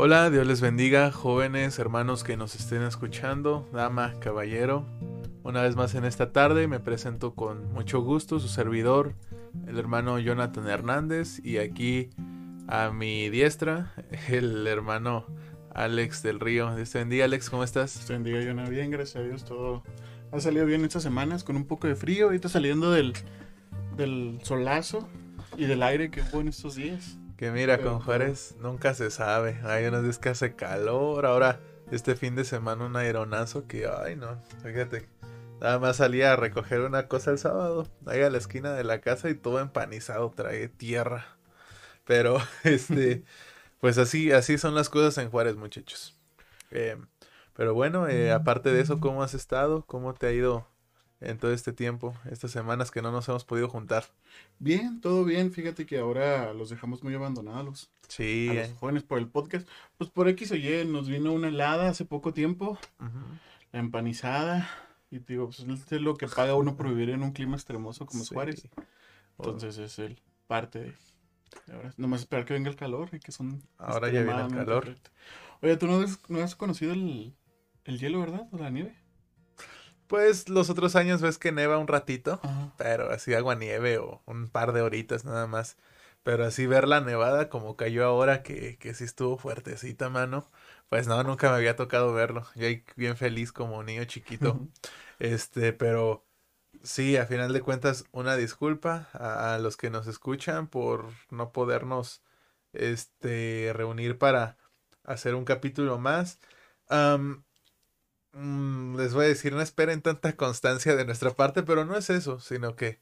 Hola, Dios les bendiga, jóvenes, hermanos que nos estén escuchando, dama, caballero. Una vez más en esta tarde me presento con mucho gusto su servidor, el hermano Jonathan Hernández, y aquí a mi diestra, el hermano Alex del Río. Dios te bendiga, Alex, ¿cómo estás? Dios te bendiga, Jonathan. Bien, gracias a Dios, todo ha salido bien estas semanas, con un poco de frío, ahorita saliendo del, del solazo y del aire que hubo en estos días. Que mira, con Juárez nunca se sabe. Hay unos días que hace calor. Ahora, este fin de semana, un aeronazo que, ay, no. Fíjate, nada más salía a recoger una cosa el sábado. Ahí a la esquina de la casa y todo empanizado, trae tierra. Pero, este, pues así, así son las cosas en Juárez, muchachos. Eh, pero bueno, eh, aparte de eso, ¿cómo has estado? ¿Cómo te ha ido en todo este tiempo, estas semanas que no nos hemos podido juntar? Bien, todo bien. Fíjate que ahora los dejamos muy abandonados. Sí. A los jóvenes por el podcast. Pues por X o Y nos vino una helada hace poco tiempo. La empanizada. Y te digo, pues es lo que paga uno por vivir en un clima extremoso como Juárez. Entonces es el parte de... Ahora, nomás esperar que venga el calor y que son... Ahora ya viene el calor. Oye, ¿tú no has, no has conocido el, el hielo, verdad? ¿O la nieve? Pues los otros años ves que neva un ratito, pero así agua nieve o un par de horitas nada más. Pero así ver la nevada como cayó ahora, que, que sí estuvo fuertecita, mano. Pues no, nunca me había tocado verlo. Yo ahí bien feliz como niño chiquito. Este, pero sí, a final de cuentas, una disculpa a, los que nos escuchan por no podernos este, reunir para hacer un capítulo más. Mm, les voy a decir, no esperen tanta constancia de nuestra parte, pero no es eso, sino que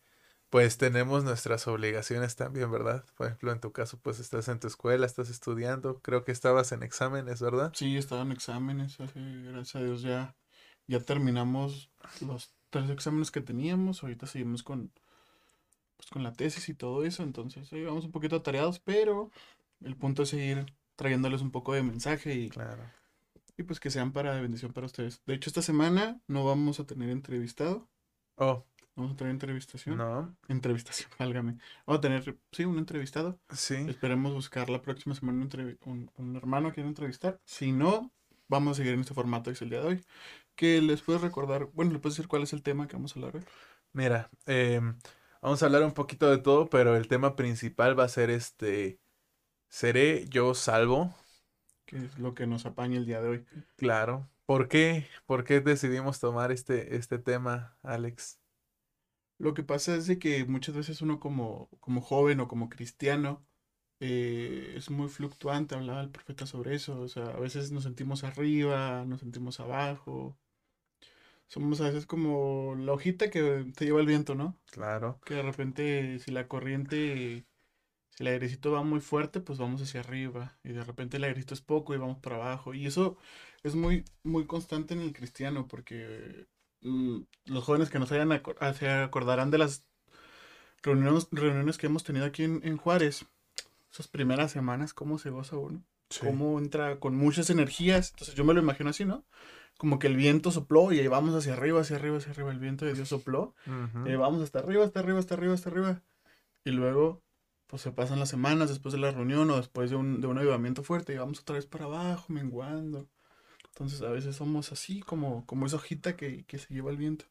pues tenemos nuestras obligaciones también, ¿verdad? Por ejemplo, en tu caso, pues estás en tu escuela, estás estudiando, creo que estabas en exámenes, ¿verdad? Sí, estaba en exámenes, gracias a Dios ya, ya terminamos los tres exámenes que teníamos, ahorita seguimos con, pues, con la tesis y todo eso, entonces ahí vamos un poquito atareados, pero el punto es seguir trayéndoles un poco de mensaje y claro y pues que sean para bendición para ustedes. De hecho, esta semana no vamos a tener entrevistado. Oh. Vamos a tener entrevistación. No. Entrevistación, válgame. Vamos a tener, sí, un entrevistado. Sí. Esperemos buscar la próxima semana un, un, hermano que quiera entrevistar. Si no, vamos a seguir en este formato que es el día de hoy. Que les puedo recordar, bueno, ¿le puedes decir cuál es el tema que vamos a hablar hoy? Mira, em, vamos a hablar un poquito de todo, pero el tema principal va a ser este, ¿seré yo salvo? Que es lo que nos apaña el día de hoy. Claro. ¿Por qué? ¿Por qué decidimos tomar este, este tema, Alex? Lo que pasa es de que muchas veces uno como, como joven o como cristiano eh, es muy fluctuante, hablaba el profeta sobre eso, o sea, a veces nos sentimos arriba, nos sentimos abajo, somos a veces como la hojita que te lleva el viento, ¿no? Claro. Que de repente si la corriente si el airecito va muy fuerte, pues vamos hacia arriba. Y de repente el airecito es poco y vamos para abajo. Y eso es muy, muy constante en el cristiano, porque mm, los jóvenes que nos hayan ah, se acordarán de las reuniones, reuniones que hemos tenido aquí en, Juárez. Esas primeras semanas, cómo se goza uno. Cómo entra con muchas energías. Entonces yo me lo imagino así, ¿no? Como que el viento sopló y ahí vamos hacia arriba, hacia arriba, hacia arriba. El viento de Dios sopló. Y vamos hasta arriba, hasta arriba, hasta arriba, hasta arriba. Y luego pues se pasan las semanas después de la reunión o después de un, de un avivamiento fuerte y vamos otra vez para abajo, menguando. Entonces a veces somos así como, como esa hojita que, que, se lleva el viento.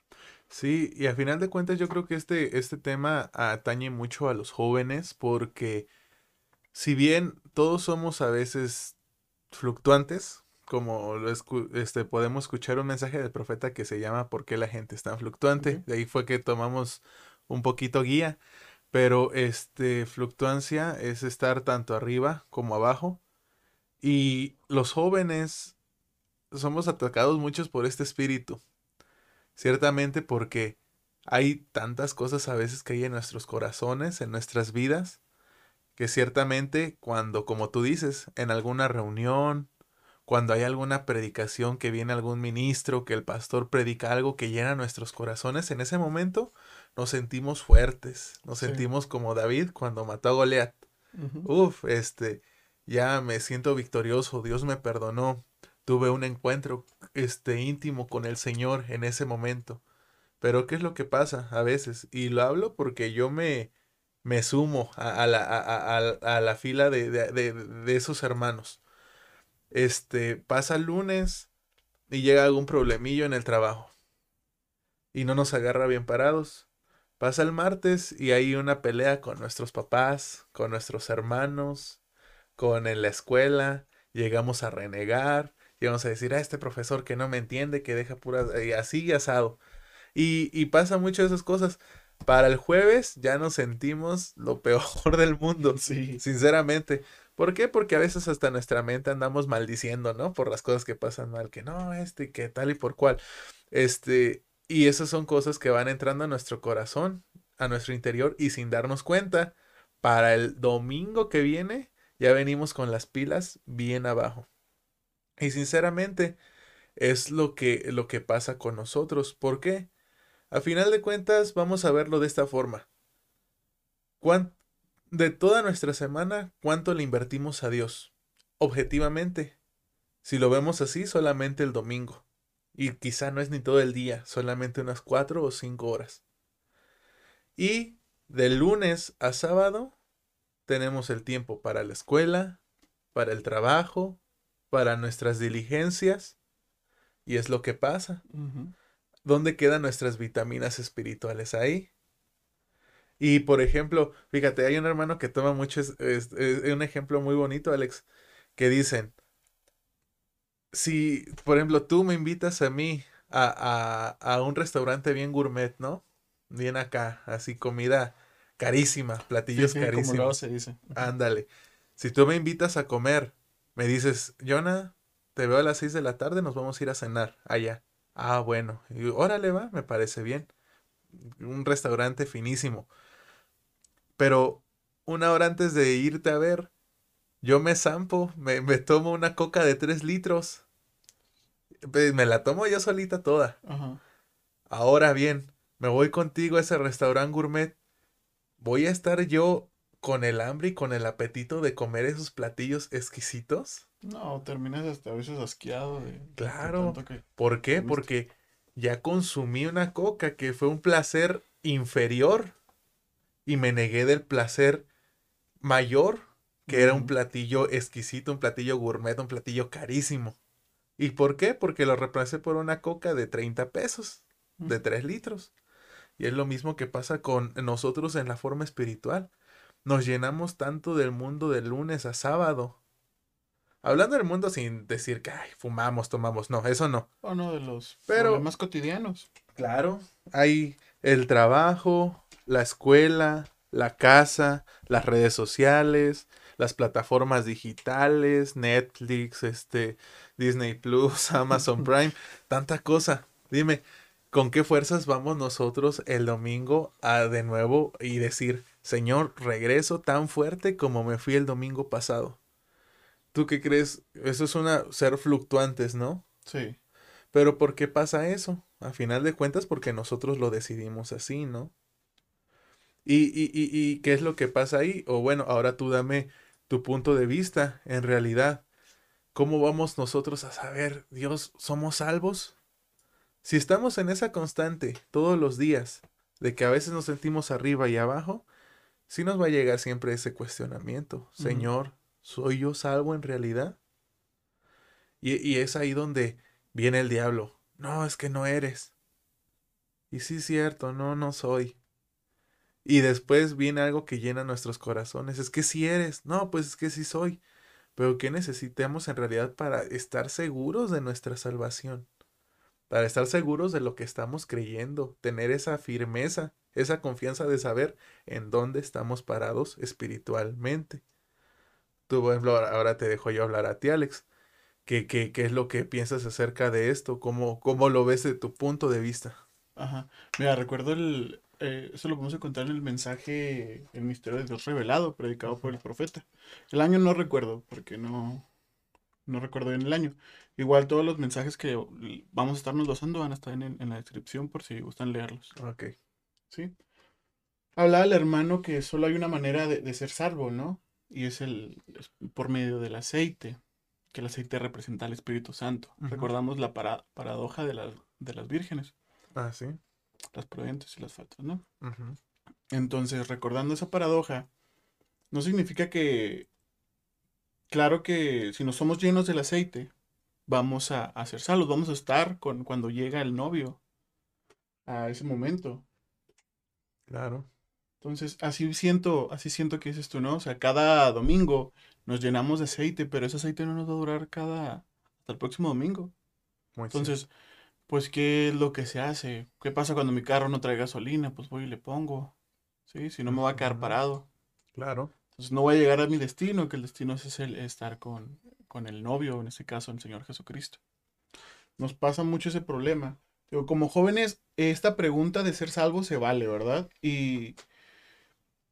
Sí, y a final de cuentas yo creo que este, este tema atañe mucho a los jóvenes porque si bien todos somos a veces fluctuantes, como lo este, podemos escuchar un mensaje del profeta que se llama ¿Por qué la gente es tan fluctuante? De ahí fue que tomamos un poquito guía. Pero este fluctuancia es estar tanto arriba como abajo. Y los jóvenes somos atacados muchos por este espíritu. Ciertamente porque hay tantas cosas a veces que hay en nuestros corazones, en nuestras vidas, que ciertamente cuando, como tú dices, en alguna reunión, cuando hay alguna predicación que viene algún ministro, que el pastor predica algo que llena nuestros corazones, en ese momento nos sentimos fuertes, nos sentimos como David cuando mató a Goliat. Uf, este, ya me siento victorioso, Dios me perdonó, tuve un encuentro este íntimo con el Señor en ese momento. Pero ¿qué es lo que pasa a veces? Y lo hablo porque yo me, me sumo a, la, a, la, fila de, de, de, esos hermanos. este, pasa el lunes y llega algún problemillo en el trabajo y no nos agarra bien parados. Pasa el martes y hay una pelea con nuestros papás, con nuestros hermanos, con en la escuela, llegamos a renegar, llegamos a decir a este profesor que no me entiende, que deja puras, y así asado. Y, y pasa mucho de esas cosas. Para el jueves ya nos sentimos lo peor del mundo, Sí. sinceramente. ¿Por qué? Porque a veces hasta nuestra mente andamos maldiciendo, ¿no? Por las cosas que pasan mal, que no, este, que tal y por cual. Este, y esas son cosas que van entrando a nuestro corazón, a nuestro interior, y sin darnos cuenta, para el domingo que viene, ya venimos con las pilas bien abajo. Y sinceramente, es lo que, lo que pasa con nosotros. ¿Por qué? A final de cuentas, vamos a verlo de esta forma. ¿Cuán- de toda nuestra semana, ¿cuánto le invertimos a Dios? Objetivamente. Si lo vemos así, solamente el domingo. Y quizá no es ni todo el día, solamente unas cuatro o cinco horas. Y de lunes a sábado tenemos el tiempo para la escuela, para el trabajo, para nuestras diligencias. Y es lo que pasa. ¿Dónde quedan nuestras vitaminas espirituales ahí? Y por ejemplo, fíjate, hay un hermano que toma mucho, es, es- es un ejemplo muy bonito, Alex, que dicen, si, por ejemplo, tú me invitas a mí a, a, a un restaurante bien gourmet, ¿no? Bien acá, así comida carísima, Sí, platillos sí, luego carísimos. se dice. Ándale. Si tú me invitas a comer, me dices, Jonah, te veo a las 6 de la tarde, nos vamos a ir a cenar allá. Ah, bueno. Y órale, va, me parece bien. Un restaurante finísimo. Pero una hora antes de irte a ver, yo me zampo, me, me tomo una coca de 3 litros. Pues, Me la tomo yo solita toda. Ajá. Ahora bien, me voy contigo a ese restaurante gourmet. ¿Voy a estar yo con el hambre y con el apetito de comer esos platillos exquisitos? No, terminas hasta a veces asqueado de, de Claro. que ¿Por qué? comiste. Porque ya consumí una coca que fue un placer inferior y me negué del placer mayor, que era un platillo exquisito, un platillo gourmet, un platillo carísimo. ¿Y por qué? Porque lo reemplacé por una coca de 30 pesos, de Ujú. 3 litros. Y es lo mismo que pasa con nosotros en la forma espiritual. Nos llenamos tanto del mundo de lunes a sábado. Hablando del mundo sin decir que "Ay, fumamos, tomamos. No, eso no. Uno de los Pero- problemas cotidianos. Claro. Hay el trabajo, la escuela, la casa, las redes sociales, las plataformas digitales, Netflix, este, Disney Plus, Amazon Prime, tanta cosa. Dime, ¿con qué fuerzas vamos nosotros el domingo a de nuevo y decir, Señor, regreso tan fuerte como me fui el domingo pasado? ¿Tú qué crees? Eso es una ser fluctuantes, ¿no? Sí. Pero ¿por qué pasa eso? A final de cuentas, porque nosotros lo decidimos así, ¿no? ¿Y, y, y, y qué es lo que pasa ahí? O bueno, ahora tú dame tu punto de vista, en realidad. ¿Cómo vamos nosotros a saber, Dios, somos salvos? Si estamos en esa constante todos los días, de que a veces nos sentimos arriba y abajo, sí nos va a llegar siempre ese cuestionamiento. Señor, ¿soy yo salvo en realidad? Y, y es ahí donde viene el diablo. No, es que no eres. Y sí es cierto, no, no soy. Y después viene algo que llena nuestros corazones. Es que sí eres. No, pues es que sí soy. Pero ¿qué necesitamos en realidad para estar seguros de nuestra salvación? Para estar seguros de lo que estamos creyendo, tener esa firmeza, esa confianza de saber en dónde estamos parados espiritualmente. Tú, por ejemplo, ahora ahora te dejo yo hablar a ti, Alex. ¿Qué, qué, qué es lo que piensas acerca de esto? ¿Cómo, cómo lo ves de tu punto de vista? Ajá. Mira, recuerdo el. Eh, eso lo podemos encontrar en el mensaje El misterio de Dios revelado, predicado por el profeta. El año no recuerdo, porque no. No recuerdo bien el año. Igual todos los mensajes que vamos a estarnos dosando van a estar en, el- en la descripción por si gustan leerlos. Ok. ¿Sí? Hablaba el hermano que solo hay una manera de, de ser salvo, ¿no? Y es el es por medio del aceite, que el aceite representa al Espíritu Santo. Recordamos la para- paradoja de las, de las vírgenes, Ah, sí. Las prudentes y las faltas, ¿no? Entonces, recordando esa paradoja, no significa que claro que si no somos llenos del aceite, vamos a, a ser salvos, vamos a estar con, cuando llega el novio a ese momento. Claro. Entonces, así siento, así siento que es esto, ¿no? O sea, cada domingo nos llenamos de aceite, pero ese aceite no nos va a durar cada, hasta el próximo domingo. Muy cierto. Pues, ¿qué es lo que se hace? ¿Qué pasa cuando mi carro no trae gasolina? Pues voy y le pongo, ¿sí? Si no me va a quedar parado. Claro. Entonces, no voy a llegar a mi destino, que el destino es el estar con, con el novio, en este caso, el Señor Jesucristo. Nos pasa mucho ese problema. Digo, como jóvenes, esta pregunta de ser salvo se vale, ¿verdad? Y,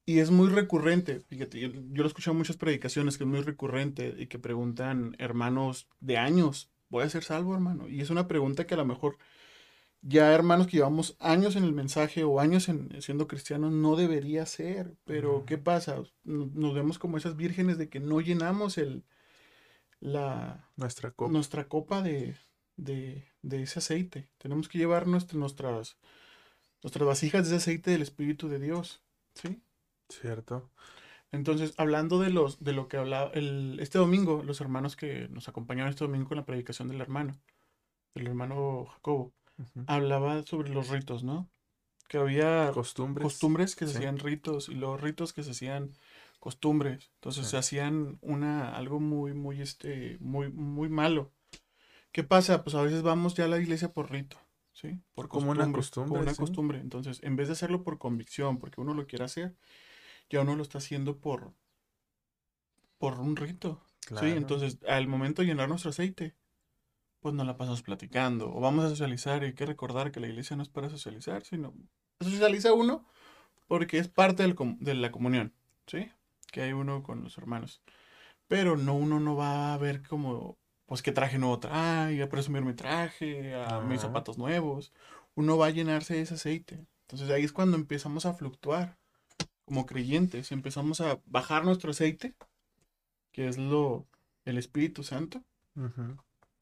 y es muy recurrente. Fíjate, yo, yo lo he escuchado en muchas predicaciones que es muy recurrente y que preguntan hermanos de años, ¿voy a ser salvo, hermano? Y es una pregunta que a lo mejor ya hermanos que llevamos años en el mensaje o años en, siendo cristianos no debería ser. Pero, ¿qué pasa? Nos, nos vemos como esas vírgenes de que no llenamos el, la, Nuestra copa. nuestra copa de, de, de ese aceite. Tenemos que llevar nuestra- nuestras, nuestras vasijas de ese aceite del Espíritu de Dios. ¿Sí? Cierto. Entonces, hablando de los, de lo que hablaba el, este domingo, los hermanos que nos acompañaron este domingo con la predicación del hermano, del hermano Jacobo, Ujú. hablaba sobre los ritos, ¿no? Que había Costumbres. costumbres que se sí. hacían ritos y los ritos que se hacían costumbres. Entonces Sí. se hacían una, algo muy, muy, este, muy, muy malo. ¿Qué pasa? Pues a veces vamos ya a la iglesia por rito, ¿sí? Por Como una costumbre, costumbre, como una sí. costumbre. Entonces, en vez de hacerlo por convicción, porque uno lo quiere hacer, ya uno lo está haciendo por, por un rito, ¿sí? Claro. Entonces, al momento de llenar nuestro aceite, pues nos la pasamos platicando o vamos a socializar y hay que recordar que la iglesia no es para socializar, sino socializa uno porque es parte del com- de la comunión, ¿sí? Que hay uno con los hermanos. Pero no, uno no va a ver como, pues, qué traje nuevo trae, a presumir mi traje, a mis zapatos nuevos. Uno va a llenarse de ese aceite. Entonces ahí es cuando empezamos a fluctuar como creyentes, empezamos a bajar nuestro aceite, que es lo, el Espíritu Santo.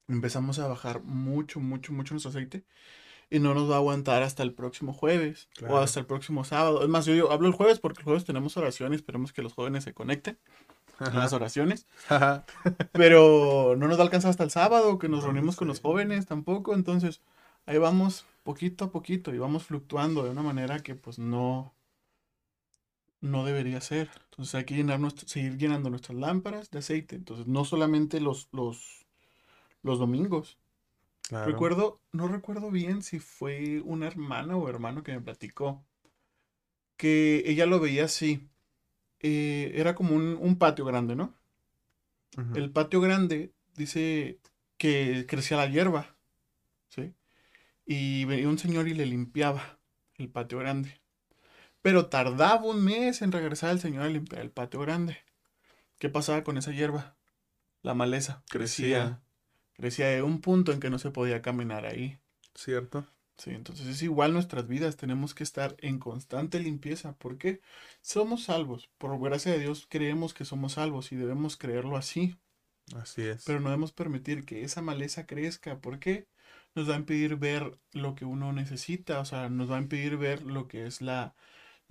Empezamos a bajar mucho, mucho, mucho nuestro aceite y no nos va a aguantar hasta el próximo jueves o Claro. hasta el próximo sábado. Es más, yo, yo hablo el jueves porque el jueves tenemos oración y esperemos que los jóvenes se conecten en las Ajá. oraciones. Ajá. Pero no nos va a alcanzar hasta el sábado, que nos No, reunimos con los jóvenes tampoco. Entonces, ahí vamos poquito a poquito y vamos fluctuando de una manera que pues no, no debería ser. Entonces hay que llenar nuestro- seguir llenando nuestras lámparas de aceite. Entonces, no solamente los, los, los domingos. Claro. Recuerdo, no recuerdo bien si fue una hermana o hermano que me platicó que ella lo veía así. Eh, era como un, un patio grande, ¿no? El patio grande dice que crecía la hierba, ¿sí? Y venía un señor y le limpiaba el patio grande. Pero tardaba un mes en regresar el señor a limpiar el patio grande. ¿Qué pasaba con esa hierba? La maleza crecía, Crecía. de un punto en que no se podía caminar ahí. Cierto. Sí, entonces es igual nuestras vidas, tenemos que estar en constante limpieza. ¿Por qué? Somos salvos. Por gracia de Dios creemos que somos salvos y debemos creerlo así. Así es. Pero no debemos permitir que esa maleza crezca. ¿Por qué? Nos va a impedir ver lo que uno necesita, o sea, nos va a impedir ver lo que es la,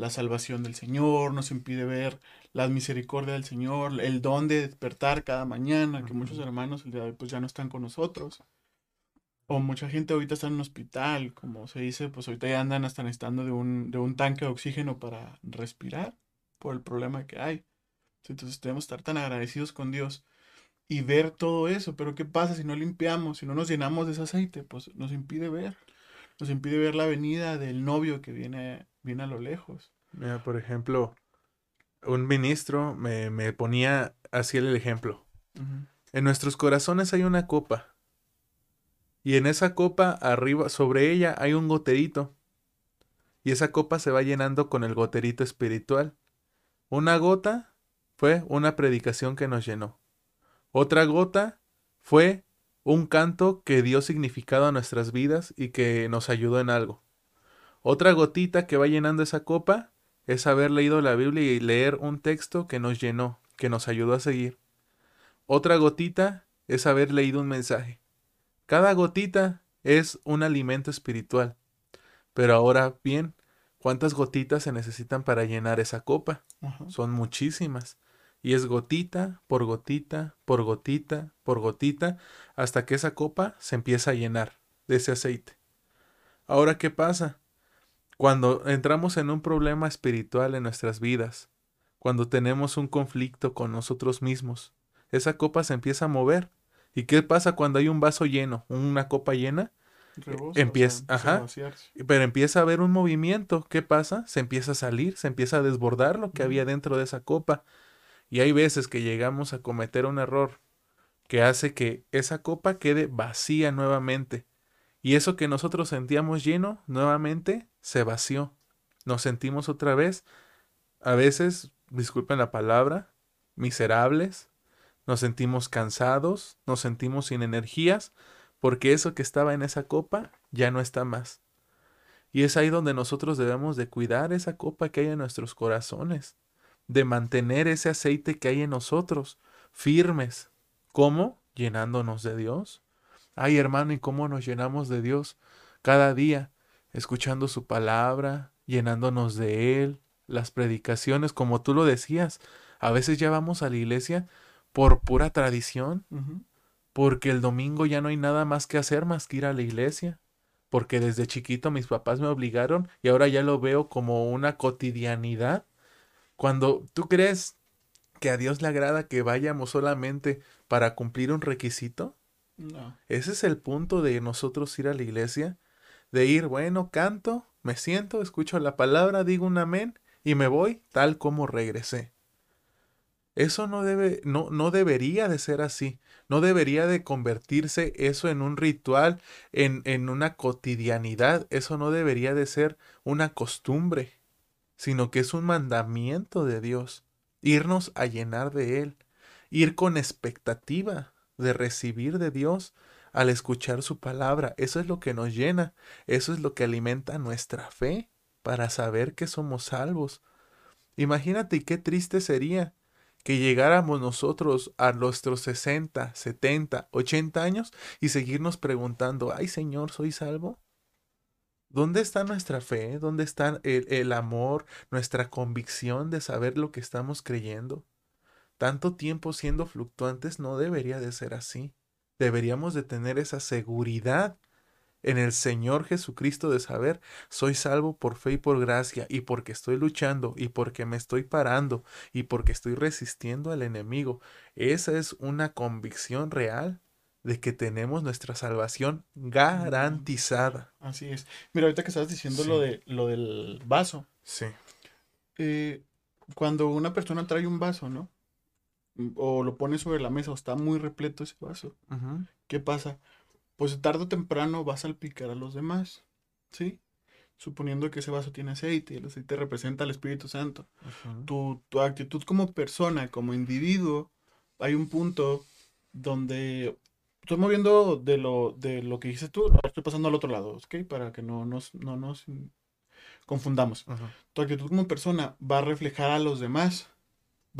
la salvación del Señor, nos impide ver la misericordia del Señor, el don de despertar cada mañana, que muchos hermanos el día de hoy pues ya no están con nosotros. O mucha gente ahorita está en un hospital, como se dice, pues ahorita ya andan hasta necesitando de un, de un tanque de oxígeno para respirar por el problema que hay. Entonces debemos estar tan agradecidos con Dios y ver todo eso. Pero ¿qué pasa si no limpiamos, si no nos llenamos de ese aceite? Pues nos impide ver. Nos impide ver la venida del novio que viene, viene a lo lejos. Mira, por ejemplo, un ministro me, me ponía así el ejemplo. En nuestros corazones hay una copa. Y en esa copa, arriba, sobre ella, hay un goterito. Y esa copa se va llenando con el goterito espiritual. Una gota fue una predicación que nos llenó. Otra gota fue un canto que dio significado a nuestras vidas y que nos ayudó en algo. Otra gotita que va llenando esa copa es haber leído la Biblia y leer un texto que nos llenó, que nos ayudó a seguir. Otra gotita es haber leído un mensaje. Cada gotita es un alimento espiritual. Pero ahora bien, ¿cuántas gotitas se necesitan para llenar esa copa? Ajá. Son muchísimas. Y es gotita por gotita, por gotita, por gotita, hasta que esa copa se empieza a llenar de ese aceite. Ahora, ¿qué pasa? Cuando entramos en un problema espiritual en nuestras vidas, cuando tenemos un conflicto con nosotros mismos, esa copa se empieza a mover. ¿Y qué pasa cuando hay un vaso lleno, una copa llena? empieza, ajá, pero empieza a haber un movimiento. ¿Qué pasa? Se empieza a salir, se empieza a desbordar lo que había dentro de esa copa. Y hay veces que llegamos a cometer un error que hace que esa copa quede vacía nuevamente. Y eso que nosotros sentíamos lleno, nuevamente se vació. Nos sentimos otra vez, a veces, disculpen la palabra, miserables, nos sentimos cansados, nos sentimos sin energías, porque eso que estaba en esa copa ya no está más. Y es ahí donde nosotros debemos de cuidar esa copa que hay en nuestros corazones, de mantener ese aceite que hay en nosotros firmes. ¿Cómo? Llenándonos de Dios. Ay, hermano, ¿y cómo nos llenamos de Dios? Cada día, escuchando su palabra, llenándonos de Él, las predicaciones, como tú lo decías. A veces ya vamos a la iglesia por pura tradición, porque el domingo ya no hay nada más que hacer más que ir a la iglesia, porque desde chiquito mis papás me obligaron y ahora ya lo veo como una cotidianidad. Cuando tú crees que a Dios le agrada que vayamos solamente para cumplir un requisito, Ese es el punto de nosotros ir a la iglesia, de ir, bueno, canto, me siento, escucho la palabra, digo un amén y me voy tal como regresé. Eso no debe, no, no debería de ser así. No debería de convertirse eso en un ritual, en, en una cotidianidad. Eso no debería de ser una costumbre, sino que es un mandamiento de Dios. Irnos a llenar de Él. Ir con expectativa de recibir de Dios al escuchar su palabra. Eso es lo que nos llena. Eso es lo que alimenta nuestra fe para saber que somos salvos. Imagínate qué triste sería que llegáramos nosotros a nuestros 60, 70, 80 años y seguirnos preguntando, ay Señor, ¿soy salvo? ¿Dónde está nuestra fe? ¿Dónde está el, el, amor, nuestra convicción de saber lo que estamos creyendo? Tanto tiempo siendo fluctuantes no debería de ser así. Deberíamos de tener esa seguridad en el Señor Jesucristo de saber, soy salvo por fe y por gracia, y porque estoy luchando, y porque me estoy parando, y porque estoy resistiendo al enemigo. Esa es una convicción real de que tenemos nuestra salvación garantizada. Así es. Mira, ahorita que estabas diciendo lo, de, lo del vaso. Sí. Eh, cuando una persona trae un vaso, ¿no? O lo pone sobre la mesa o está muy repleto ese vaso. ¿Qué pasa? pues tarde o temprano va a salpicar a los demás, ¿sí? Suponiendo que ese vaso tiene aceite y el aceite representa al Espíritu Santo. tu, tu, actitud como persona, como individuo, hay un punto donde estoy moviendo de lo, de lo que dices tú, estoy pasando al otro lado, ¿ok? Para que no nos, no nos confundamos. Tu actitud como persona va a reflejar a los demás,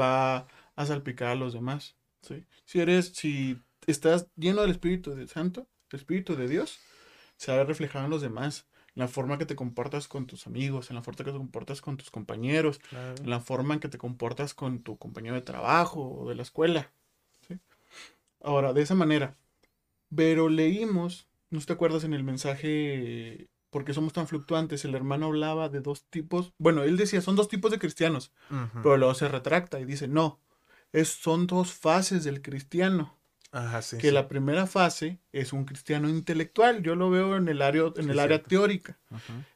va a salpicar a los demás, ¿sí? Si eres, si estás lleno del Espíritu Santo, el Espíritu de Dios se va a reflejado en los demás, en la forma que te comportas con tus amigos, en la forma que te comportas con tus compañeros, en la forma en que te comportas con tu compañero de trabajo o de la escuela. Ahora, de esa manera. Pero leímos, ¿no te acuerdas en el mensaje porque somos tan fluctuantes? El hermano hablaba de dos tipos. Bueno, él decía, son dos tipos de cristianos, pero luego se retracta y dice, no, es, son dos fases del cristiano que la primera fase es un cristiano intelectual. Yo lo veo en el área, en el área teórica.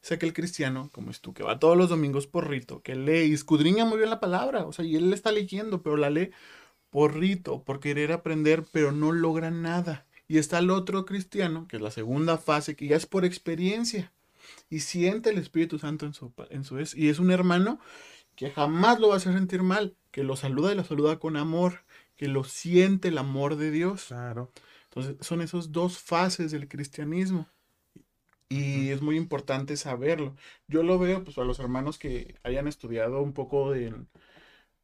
Es aquel cristiano, como es tú, que va todos los domingos por rito, que lee y escudriña muy bien la palabra. O sea, y él está leyendo, pero la lee por rito, por querer aprender, pero no logra nada. Y está el otro cristiano, que es la segunda fase, que ya es por experiencia. Y siente el Espíritu Santo en su, en su es. Y es un hermano que jamás lo va a hacer sentir mal, que lo saluda y lo saluda con amor que lo siente el amor de Dios. Claro. Entonces, son esas dos fases del cristianismo. Y es muy importante saberlo. Yo lo veo, pues, a los hermanos que hayan estudiado un poco de.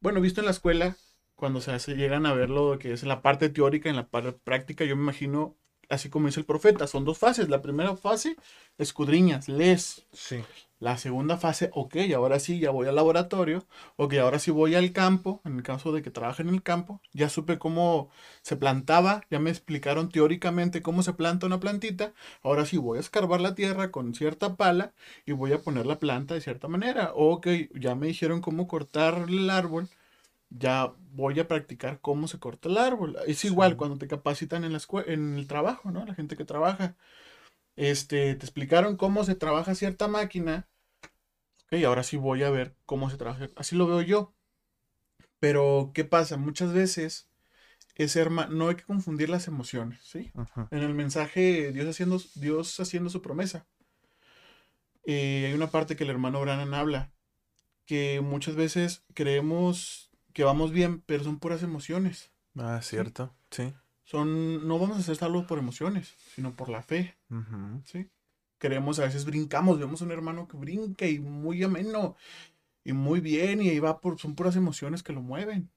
Bueno, visto en la escuela, cuando se, llegan a ver lo que es la parte teórica, en la parte práctica, yo me imagino así como dice el profeta, son dos fases. La primera fase, escudriñas, lees. Sí. La segunda fase, ok, ahora sí, ya voy al laboratorio, ok, ahora sí voy al campo, en el caso de que trabaje en el campo, ya supe cómo se plantaba, ya me explicaron teóricamente cómo se planta una plantita, ahora sí voy a escarbar la tierra con cierta pala y voy a poner la planta de cierta manera, ok, ya me dijeron cómo cortar el árbol, ya voy a practicar cómo se corta el árbol. Es igual cuando te capacitan en, la en el trabajo, ¿no? La gente que trabaja. Este, te explicaron cómo se trabaja cierta máquina. Ok, ahora sí voy a ver cómo se trabaja. Así lo veo yo. Pero, ¿qué pasa? Muchas veces es hermano, no hay que confundir las emociones, ¿sí? En el mensaje, Dios haciendo, Dios haciendo su promesa. Eh, hay una parte que el hermano Brannan habla, que muchas veces creemos que vamos bien, pero son puras emociones. Ah, cierto, sí. Son, no vamos a ser salvos por emociones, sino por la fe. ¿sí? Queremos, a veces brincamos, vemos a un hermano que brinca y muy ameno y muy bien, y ahí va por, son puras emociones que lo mueven.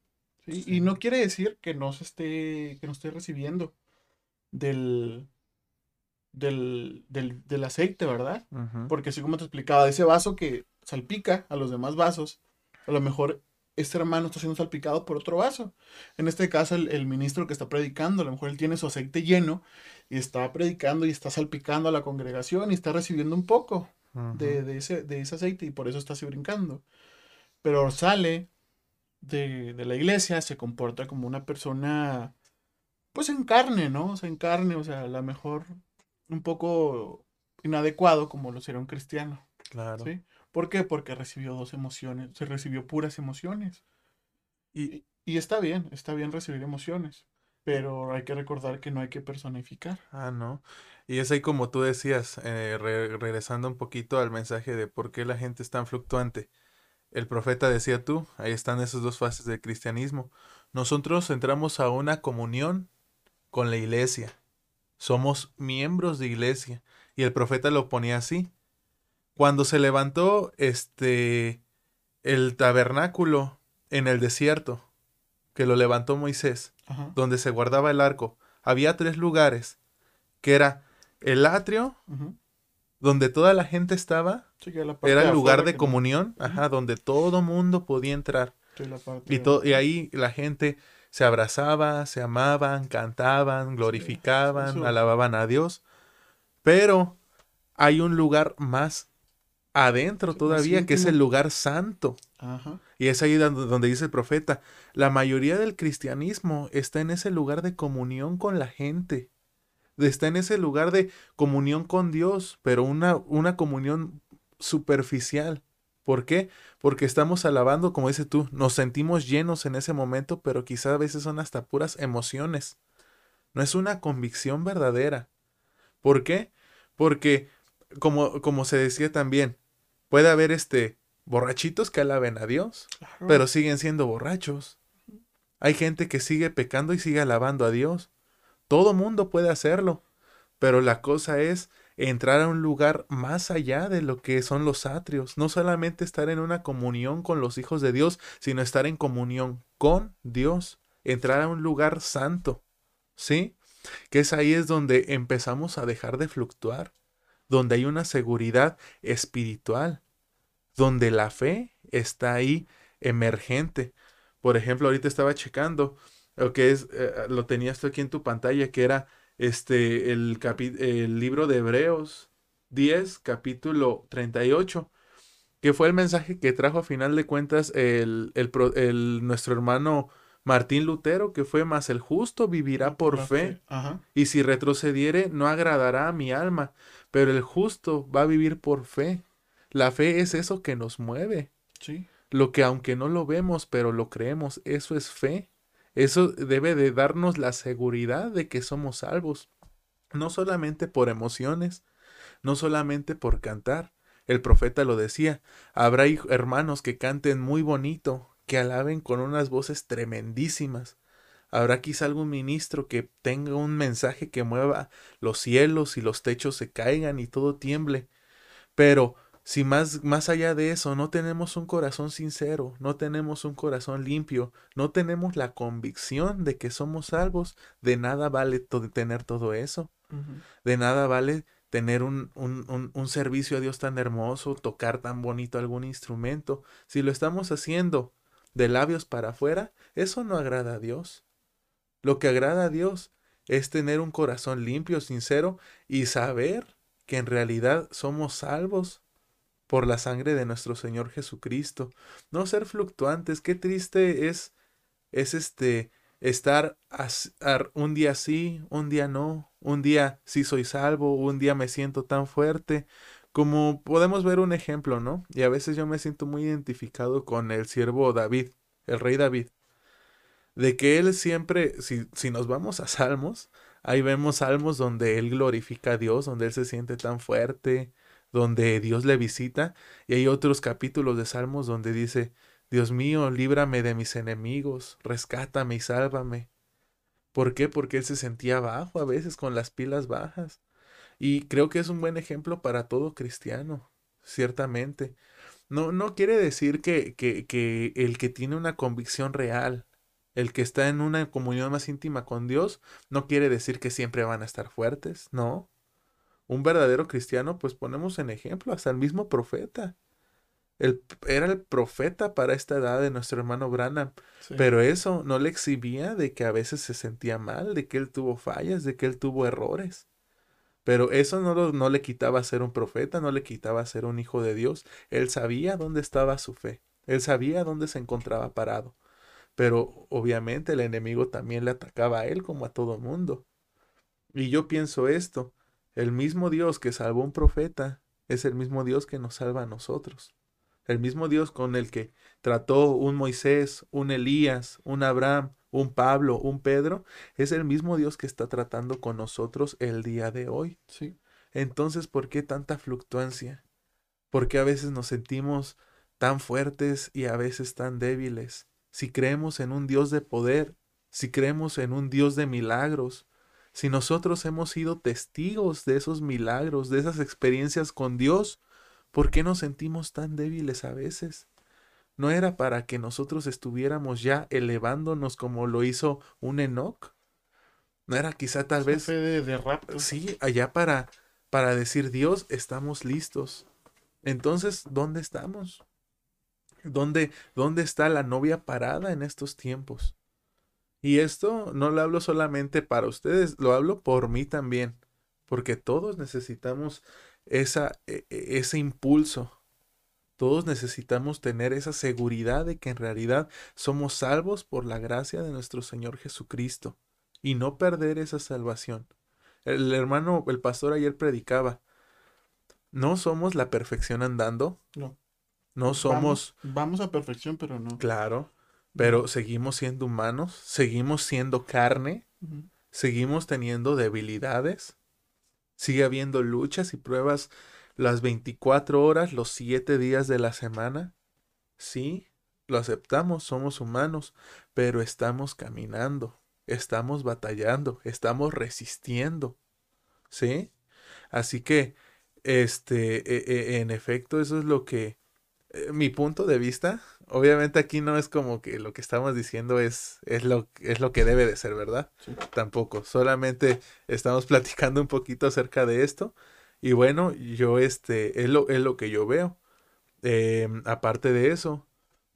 ¿sí? Y no quiere decir que no se esté, que no esté recibiendo del, del, del, aceite, ¿verdad? Porque así como te explicaba, ese vaso que salpica a los demás vasos, a lo mejor este hermano está siendo salpicado por otro vaso. En este caso, el, ministro que está predicando, a lo mejor él tiene su aceite lleno y está predicando y está salpicando a la congregación y está recibiendo un poco de, ese, de ese aceite y por eso está así brincando. Pero sale de, la iglesia, se comporta como una persona, pues en carne, ¿no? O sea, en carne, o sea, a lo mejor un poco inadecuado como lo sería un cristiano. Claro. ¿sí? ¿Por qué? Porque recibió dos emociones, se recibió puras emociones. Y, está bien, está bien recibir emociones, pero hay que recordar que no hay que personificar. Ah, no. Y es ahí como tú decías, eh, regresando un poquito al mensaje de por qué la gente es tan fluctuante. El profeta decía tú, ahí están esas dos fases del cristianismo. Nosotros entramos a una comunión con la iglesia. Somos miembros de iglesia. Y el profeta lo ponía así cuando se levantó este el tabernáculo en el desierto, que lo levantó Moisés, donde se guardaba el arco, había tres lugares, que era el atrio, donde toda la gente estaba, era el lugar de comunión, ajá, donde todo mundo podía entrar. y, y ahí la gente se abrazaba, se amaban, cantaban, glorificaban, alababan a Dios. Pero hay un lugar más adentro todavía, que es el lugar santo. Y es ahí donde, dice el profeta, la mayoría del cristianismo está en ese lugar de comunión con la gente, está en ese lugar de comunión con Dios, pero una, una comunión superficial. ¿Por qué? Porque estamos alabando, como dices tú, nos sentimos llenos en ese momento, pero quizá a veces son hasta puras emociones. No es una convicción verdadera. ¿Por qué? Porque, como, como se decía también, Puede haber este borrachitos que alaben a Dios, pero siguen siendo borrachos. Hay gente que sigue pecando y sigue alabando a Dios. Todo mundo puede hacerlo, pero la cosa es entrar a un lugar más allá de lo que son los atrios, no solamente estar en una comunión con los hijos de Dios, sino estar en comunión con Dios, entrar a un lugar santo, ¿sí? Que es ahí es donde empezamos a dejar de fluctuar, donde hay una seguridad espiritual, donde la fe está ahí emergente. Por ejemplo, ahorita estaba checando lo que es, eh, lo tenías tú aquí en tu pantalla, que era este, el, el libro de Hebreos 10, capítulo 38, que fue el mensaje que trajo a final de cuentas el, el, nuestro hermano Martín Lutero, que fue más el justo vivirá por fe, y si retrocediere no agradará a mi alma, pero el justo va a vivir por fe. La fe es eso que nos mueve. Sí. Lo que aunque no lo vemos, pero lo creemos, eso es fe. Eso debe de darnos la seguridad de que somos salvos. No solamente por emociones, no solamente por cantar. El profeta lo decía, habrá hermanos que canten muy bonito, que alaben con unas voces tremendísimas. Habrá quizá algún ministro que tenga un mensaje que mueva los cielos y los techos se caigan y todo tiemble. Pero si más, más allá de eso no tenemos un corazón sincero, no tenemos un corazón limpio, no tenemos la convicción de que somos salvos, de nada vale tener todo eso. De nada vale tener un, un, un, servicio a Dios tan hermoso, tocar tan bonito algún instrumento. Si lo estamos haciendo de labios para afuera, eso no agrada a Dios. Lo que agrada a Dios es tener un corazón limpio, sincero y saber que en realidad somos salvos por la sangre de nuestro Señor Jesucristo. No ser fluctuantes, qué triste es es este estar un día sí, un día no, un día sí soy salvo, un día me siento tan fuerte, como podemos ver un ejemplo, ¿no? Y a veces yo me siento muy identificado con el siervo David, el rey David, de que él siempre, si, si nos vamos a salmos, ahí vemos salmos donde él glorifica a Dios, donde él se siente tan fuerte, donde Dios le visita, y hay otros capítulos de salmos donde dice, Dios mío, líbrame de mis enemigos, rescátame y sálvame. ¿Por qué? Porque él se sentía bajo a veces con las pilas bajas. Y creo que es un buen ejemplo para todo cristiano, ciertamente. No, no quiere decir que, que, que el que tiene una convicción real, el que está en una comunión más íntima con Dios, no quiere decir que siempre van a estar fuertes, no. Un verdadero cristiano, pues ponemos en ejemplo hasta el mismo profeta era el profeta para esta edad de nuestro hermano Branham. Pero eso no le exhibía de que a veces se sentía mal, de que él tuvo fallas, de que él tuvo errores. Pero eso no, no le quitaba ser un profeta, no le quitaba ser un hijo de Dios. Él sabía dónde estaba su fe. Él sabía dónde se encontraba parado. Pero obviamente el enemigo también le atacaba a él como a todo mundo. Y yo pienso esto, el mismo Dios que salvó a un profeta es el mismo Dios que nos salva a nosotros. El mismo Dios con el que trató un Moisés, un Elías, un Abraham, un Pablo, un Pedro, es el mismo Dios que está tratando con nosotros el día de hoy. Sí. Entonces, ¿por qué tanta fluctuancia? ¿Por qué a veces nos sentimos tan fuertes y a veces tan débiles? Si creemos en un Dios de poder, si creemos en un Dios de milagros, si nosotros hemos sido testigos de esos milagros, de esas experiencias con Dios, ¿Por qué nos sentimos tan débiles a veces? ¿No era para que nosotros estuviéramos ya elevándonos como lo hizo un Enoch? ¿No era quizá tal vez... de, de rapto. Sí, allá para, para decir Dios, estamos listos. Entonces, ¿dónde estamos? ¿Dónde, ¿Dónde está la novia parada en estos tiempos? Y esto no lo hablo solamente para ustedes, lo hablo por mí también, porque todos necesitamos esa, e, e, ese impulso. Todos necesitamos tener esa seguridad de que en realidad somos salvos por la gracia de nuestro Señor Jesucristo y no perder esa salvación. El hermano, el pastor ayer predicaba, no somos la perfección andando. No. No somos... Vamos, a perfección, pero no. Claro, pero seguimos siendo humanos, seguimos siendo carne, seguimos teniendo debilidades, Sigue habiendo luchas y pruebas las 24 horas, los 7 días de la semana. Sí, lo aceptamos, somos humanos, pero estamos caminando, estamos batallando, estamos resistiendo. ¿Sí? Así que, este, e, e, en efecto, eso es lo que, eh, mi punto de vista, obviamente aquí no es como que lo que estamos diciendo es, es, lo, es lo que debe de ser, ¿verdad? Tampoco, solamente estamos platicando un poquito acerca de esto y bueno, yo este, es lo, es lo que yo veo. Em, aparte de eso,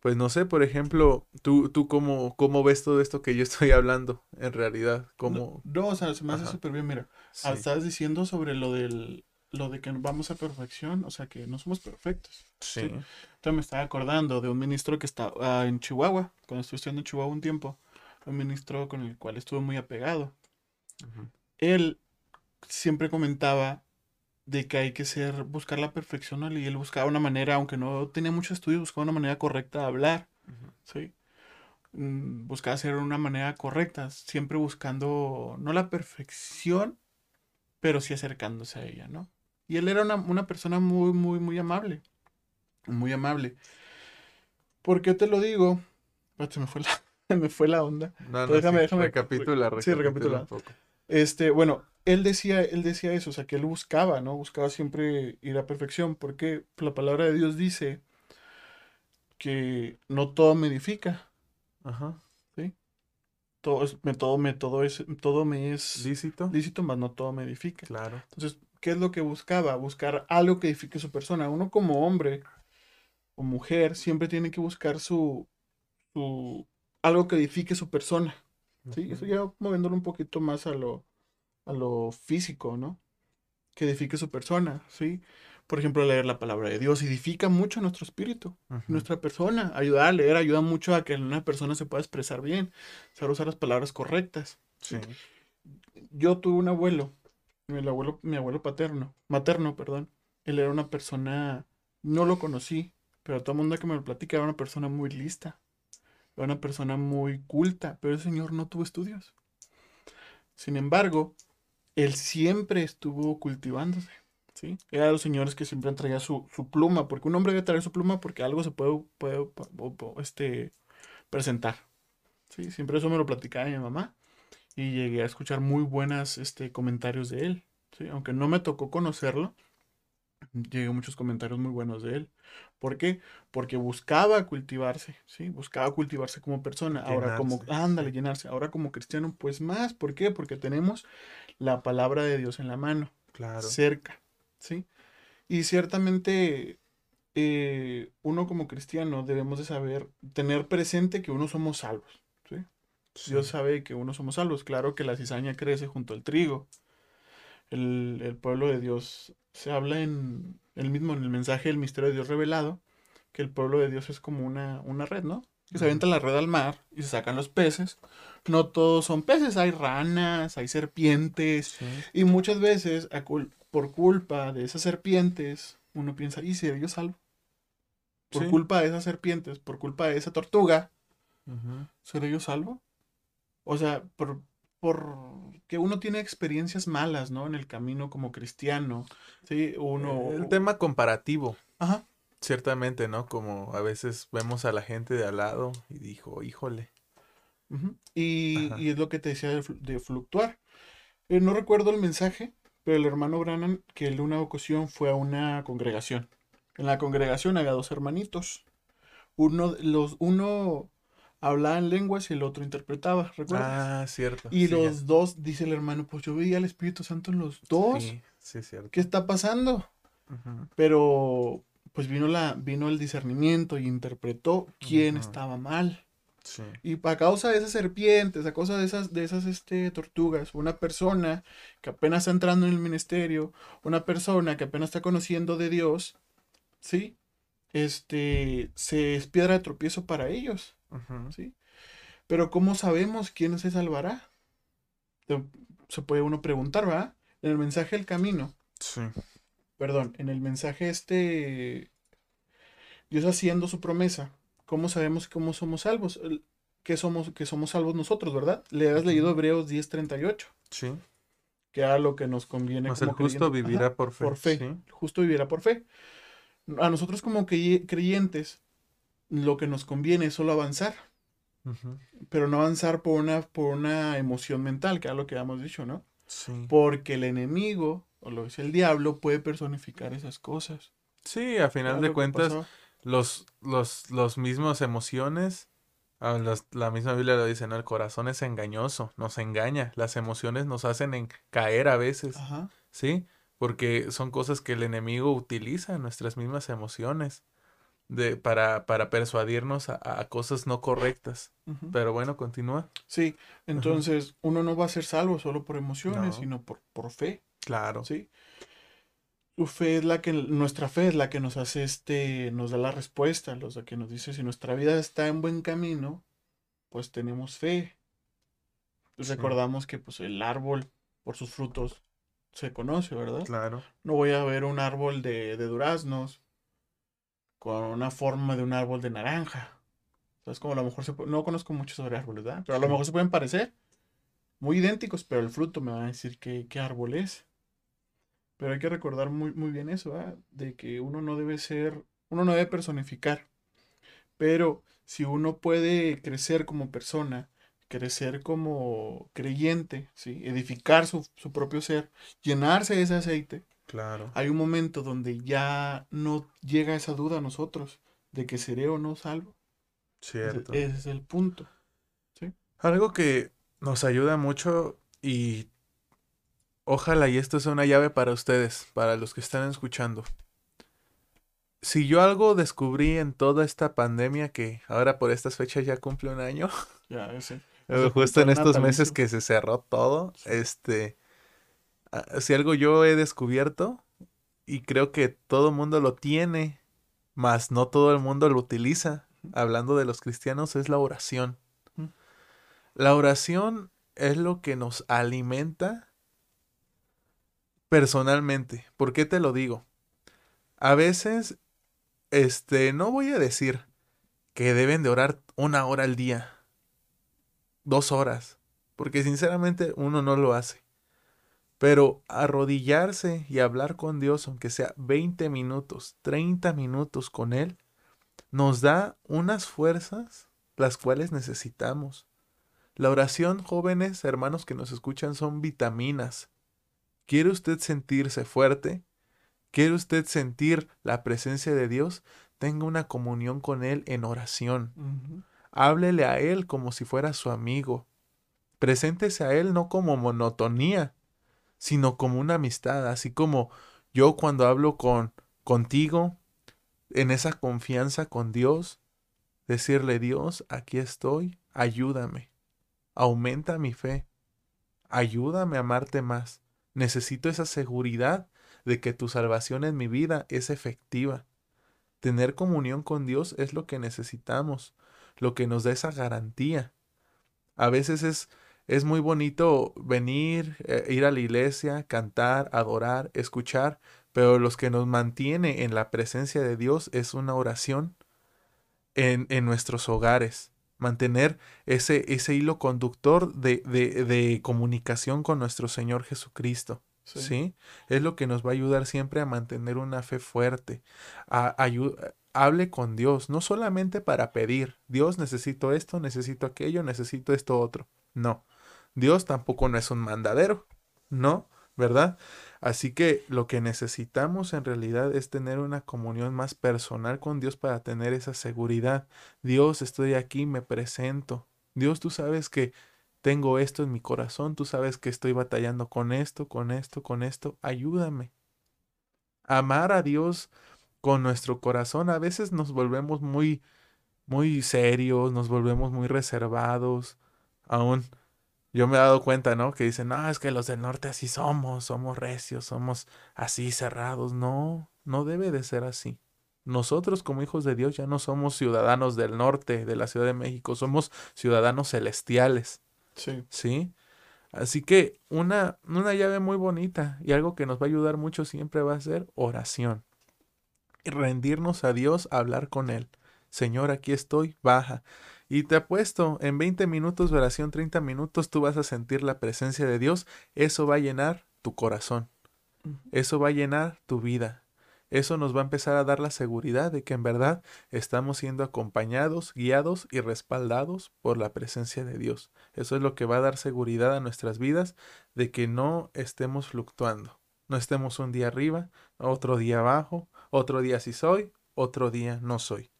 pues no sé, por ejemplo, tú, tú cómo, cómo ves todo esto que yo estoy hablando en realidad, cómo... No, o sea, se me hace súper bien, mira, estabas diciendo sobre lo del lo de que vamos a perfección, o sea, que no somos perfectos. Sí. Entonces me estaba acordando de un ministro que estaba en Chihuahua, cuando estuve estudiando en Chihuahua un tiempo, un ministro con el cual estuve muy apegado. Él siempre comentaba de que hay que ser, buscar la perfección, y él buscaba una manera, aunque no tenía mucho estudio, buscaba una manera correcta de hablar, ¿sí? Mm, buscaba hacer una manera correcta, siempre buscando, no la perfección, pero sí acercándose a ella, ¿no? Y él era una, persona muy, muy, muy amable. Muy amable. ¿Por qué te lo digo? Se me fue la, me fue la onda. No, no, déjame, déjame. Recapitula, recapitula, sí, recapitula. Un poco. Este, bueno, él decía, él decía eso, o sea, que él buscaba, ¿no? Buscaba siempre ir a perfección, porque la palabra de Dios dice que no todo me edifica. Ajá. ¿Sí? todo, es, me, todo, me, todo, es, todo me es lícito, lícito, más no todo me edifica. Claro. Entonces, ¿qué es lo que buscaba? Buscar algo que edifique su persona. Uno como hombre o mujer siempre tiene que buscar su, su algo que edifique su persona. ¿sí? Eso ya moviéndolo un poquito más a lo, a lo físico, ¿no? Que edifique su persona, ¿sí? Por ejemplo, leer la palabra de Dios edifica mucho nuestro espíritu, nuestra persona. Ayudar a leer ayuda mucho a que una persona se pueda expresar bien, saber usar las palabras correctas. Sí. Yo tuve un abuelo, mi abuelo, mi abuelo paterno, materno, perdón. Él era una persona, no lo conocí, pero todo el mundo que me lo platica era una persona muy lista, era una persona muy culta, pero el señor no tuvo estudios. Sin embargo, él siempre estuvo cultivándose. ¿sí? Era de los señores que siempre traía su, su, pluma, porque un hombre debe traer su pluma porque algo se puede, puede este, presentar. ¿sí? Siempre eso me lo platicaba mi mamá y llegué a escuchar muy buenos este, comentarios de él. ¿sí? Aunque no me tocó conocerlo, llegué muchos comentarios muy buenos de él. ¿Por qué? Porque buscaba cultivarse, ¿sí? Buscaba cultivarse como persona. Ahora como, ándale, llenarse. Ahora como cristiano, pues más. ¿Por qué? Porque tenemos la palabra de Dios en la mano. Claro. Cerca, ¿sí? Y ciertamente eh, uno como cristiano debemos de saber, tener presente que uno somos salvos, Dios sabe que uno somos salvos. Claro que la cizaña crece junto al trigo. El, el pueblo de Dios se habla en el mismo, en el mensaje del misterio de Dios revelado, que el pueblo de Dios es como una, una red, ¿no? Que se avienta la red al mar y se sacan los peces. No todos son peces, hay ranas, hay serpientes. Y muchas veces, por culpa de esas serpientes, uno piensa, ¿y si yo salvo? Por culpa de esas serpientes, por culpa de esa tortuga, ¿seré yo salvo? O sea, por, porque uno tiene experiencias malas, ¿no? En el camino como cristiano, ¿sí? Uno... El tema comparativo. Ajá. Ciertamente, ¿no? Como a veces vemos a la gente de al lado y dijo, híjole. y, y, es lo que te decía de, fluctuar. Eh, no recuerdo el mensaje, pero el hermano Brannan, que en una ocasión fue a una congregación. En la congregación había dos hermanitos. Uno, los, uno hablaban lenguas y el otro interpretaba, ¿recuerdas? Ah, cierto. Y los dos, dice el hermano, pues yo veía al Espíritu Santo en los dos. Sí, sí, cierto. ¿Qué está pasando? Pero pues vino, la, vino el discernimiento y interpretó quién estaba mal. Sí. Y a causa de esas serpientes, a causa de esas, de esas este, tortugas, una persona que apenas está entrando en el ministerio, una persona que apenas está conociendo de Dios, ¿sí? Este, se es piedra de tropiezo para ellos. ¿Sí? Pero ¿cómo sabemos quién se salvará? Se puede uno preguntar, ¿verdad? En el mensaje del camino. Sí. Perdón, en el mensaje este, Dios haciendo su promesa, ¿cómo sabemos cómo somos salvos? Que somos, que somos salvos nosotros, ¿verdad? Le has leído Hebreos 10:38. Sí. Que era lo que nos conviene. Pues el justo vivirá por fe. Por fe. Justo vivirá por fe. A nosotros como creyentes lo que nos conviene es solo avanzar. Pero no avanzar por una, por una emoción mental, que es lo que hemos dicho, ¿no? Sí. Porque el enemigo, o lo es el diablo, puede personificar esas cosas. Sí, a final de cuentas, los, los, los mismos emociones, ah, la misma Biblia lo dice, ¿no? El corazón es engañoso, nos engaña, las emociones nos hacen en caer a veces, ¿sí? Porque son cosas que el enemigo utiliza, nuestras mismas emociones de, para, para persuadirnos a, cosas no correctas. Pero bueno, continúa. Sí, entonces uno no va a ser salvo solo por emociones, sino por, por fe. Claro. Sí. Fe es la que, nuestra fe es la que nos hace este, nos da la respuesta, los que nos dice si nuestra vida está en buen camino, pues tenemos fe. Recordamos que pues el árbol por sus frutos se conoce, ¿verdad? Claro. No voy a ver un árbol de, de duraznos con una forma de un árbol de naranja. Entonces, como a lo mejor se no conozco mucho sobre árboles, ¿verdad? Pero a lo mejor se pueden parecer muy idénticos, pero el fruto me va a decir qué, qué árbol es. Pero hay que recordar muy, muy bien eso, ¿verdad? De que uno no debe ser, uno no debe personificar. Pero si uno puede crecer como persona, crecer como creyente, ¿sí? edificar su, su propio ser, llenarse de ese aceite, Claro. Hay un momento donde ya no llega esa duda a nosotros de que seré o no salvo. Cierto. Ese, es el punto. ¿sí? Algo que nos ayuda mucho y ojalá y esto sea una llave para ustedes, para los que están escuchando. Si yo algo descubrí en toda esta pandemia que ahora por estas fechas ya cumple un año, Ya, ese. justo en estos meses que se cerró todo, este, si algo yo he descubierto y creo que todo el mundo lo tiene, mas no todo el mundo lo utiliza, hablando de los cristianos, es la oración. La oración es lo que nos alimenta personalmente. ¿Por qué te lo digo? A veces, este, no voy a decir que deben de orar una hora al día, dos horas, porque sinceramente uno no lo hace. Pero arrodillarse y hablar con Dios, aunque sea 20 minutos, 30 minutos con Él, nos da unas fuerzas las cuales necesitamos. La oración, jóvenes, hermanos que nos escuchan, son vitaminas. ¿Quiere usted sentirse fuerte? ¿Quiere usted sentir la presencia de Dios? Tenga una comunión con Él en oración. Háblele a Él como si fuera su amigo. Preséntese a Él no como monotonía, sino como una amistad, así como yo cuando hablo con contigo, en esa confianza con Dios, decirle, Dios, aquí estoy, ayúdame, aumenta mi fe, ayúdame a amarte más. Necesito esa seguridad de que tu salvación en mi vida es efectiva. Tener comunión con Dios es lo que necesitamos, lo que nos da esa garantía. A veces es, es muy bonito venir, eh, ir a la iglesia, cantar, adorar, escuchar, pero los que nos mantiene en la presencia de Dios es una oración en, en nuestros hogares. Mantener ese, ese hilo conductor de, de, de comunicación con nuestro Señor Jesucristo. Sí. ¿Sí? Es lo que nos va a ayudar siempre a mantener una fe fuerte. A, hable con Dios, no solamente para pedir, Dios necesito esto, necesito aquello, necesito esto otro. No, Dios tampoco no es un mandadero, ¿no? ¿Verdad? Así que lo que necesitamos en realidad es tener una comunión más personal con Dios para tener esa seguridad. Dios, estoy aquí, me presento. Dios, tú sabes que tengo esto en mi corazón, tú sabes que estoy batallando con esto, con esto, con esto, ayúdame. Amar a Dios con nuestro corazón, a veces nos volvemos muy, muy serios, nos volvemos muy reservados, aún yo me he dado cuenta, ¿no? Que dicen, no, es que los del norte así somos, somos recios, somos así cerrados. No, no debe de ser así. Nosotros como hijos de Dios ya no somos ciudadanos del norte, de la Ciudad de México, somos ciudadanos celestiales. Sí. ¿sí? Así que una, una llave muy bonita y algo que nos va a ayudar mucho siempre va a ser oración. Y rendirnos a Dios, hablar con Él. Señor, aquí estoy, baja. Y te apuesto, en 20 minutos de oración, 30 minutos, tú vas a sentir la presencia de Dios. Eso va a llenar tu corazón. Eso va a llenar tu vida. Eso nos va a empezar a dar la seguridad de que en verdad estamos siendo acompañados, guiados y respaldados por la presencia de Dios. Eso es lo que va a dar seguridad a nuestras vidas de que no estemos fluctuando. No estemos un día arriba, otro día abajo, otro día sí soy, otro día no soy.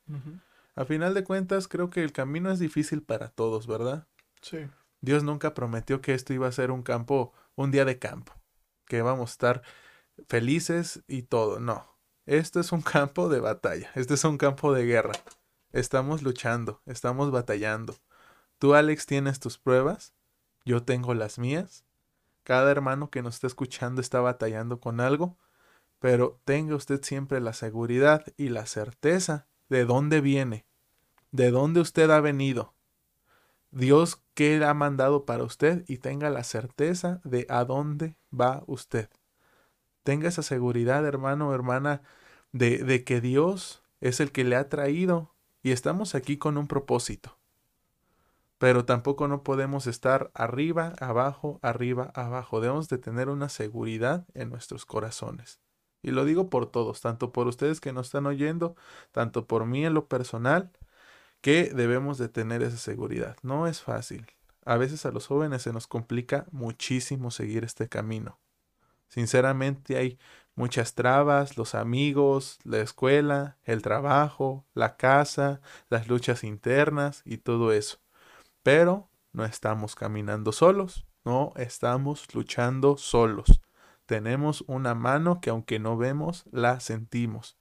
A final de cuentas, creo que el camino es difícil para todos, ¿verdad? Sí. Dios nunca prometió que esto iba a ser un campo, un día de campo, que vamos a estar felices y todo. No, esto es un campo de batalla, este es un campo de guerra. Estamos luchando, estamos batallando. Tú, Alex, tienes tus pruebas, yo tengo las mías. Cada hermano que nos está escuchando está batallando con algo, pero tenga usted siempre la seguridad y la certeza de dónde viene, de dónde usted ha venido. Dios qué ha mandado para usted y tenga la certeza de a dónde va usted. Tenga esa seguridad, hermano o hermana, de, de que Dios es el que le ha traído y estamos aquí con un propósito. Pero tampoco no podemos estar arriba, abajo, arriba, abajo. Debemos de tener una seguridad en nuestros corazones. Y lo digo por todos, tanto por ustedes que nos están oyendo, tanto por mí en lo personal, que debemos de tener esa seguridad. No es fácil. A veces a los jóvenes se nos complica muchísimo seguir este camino. Sinceramente hay muchas trabas, los amigos, la escuela, el trabajo, la casa, las luchas internas y todo eso. Pero no estamos caminando solos, no estamos luchando solos. Tenemos una mano que aunque no vemos, la sentimos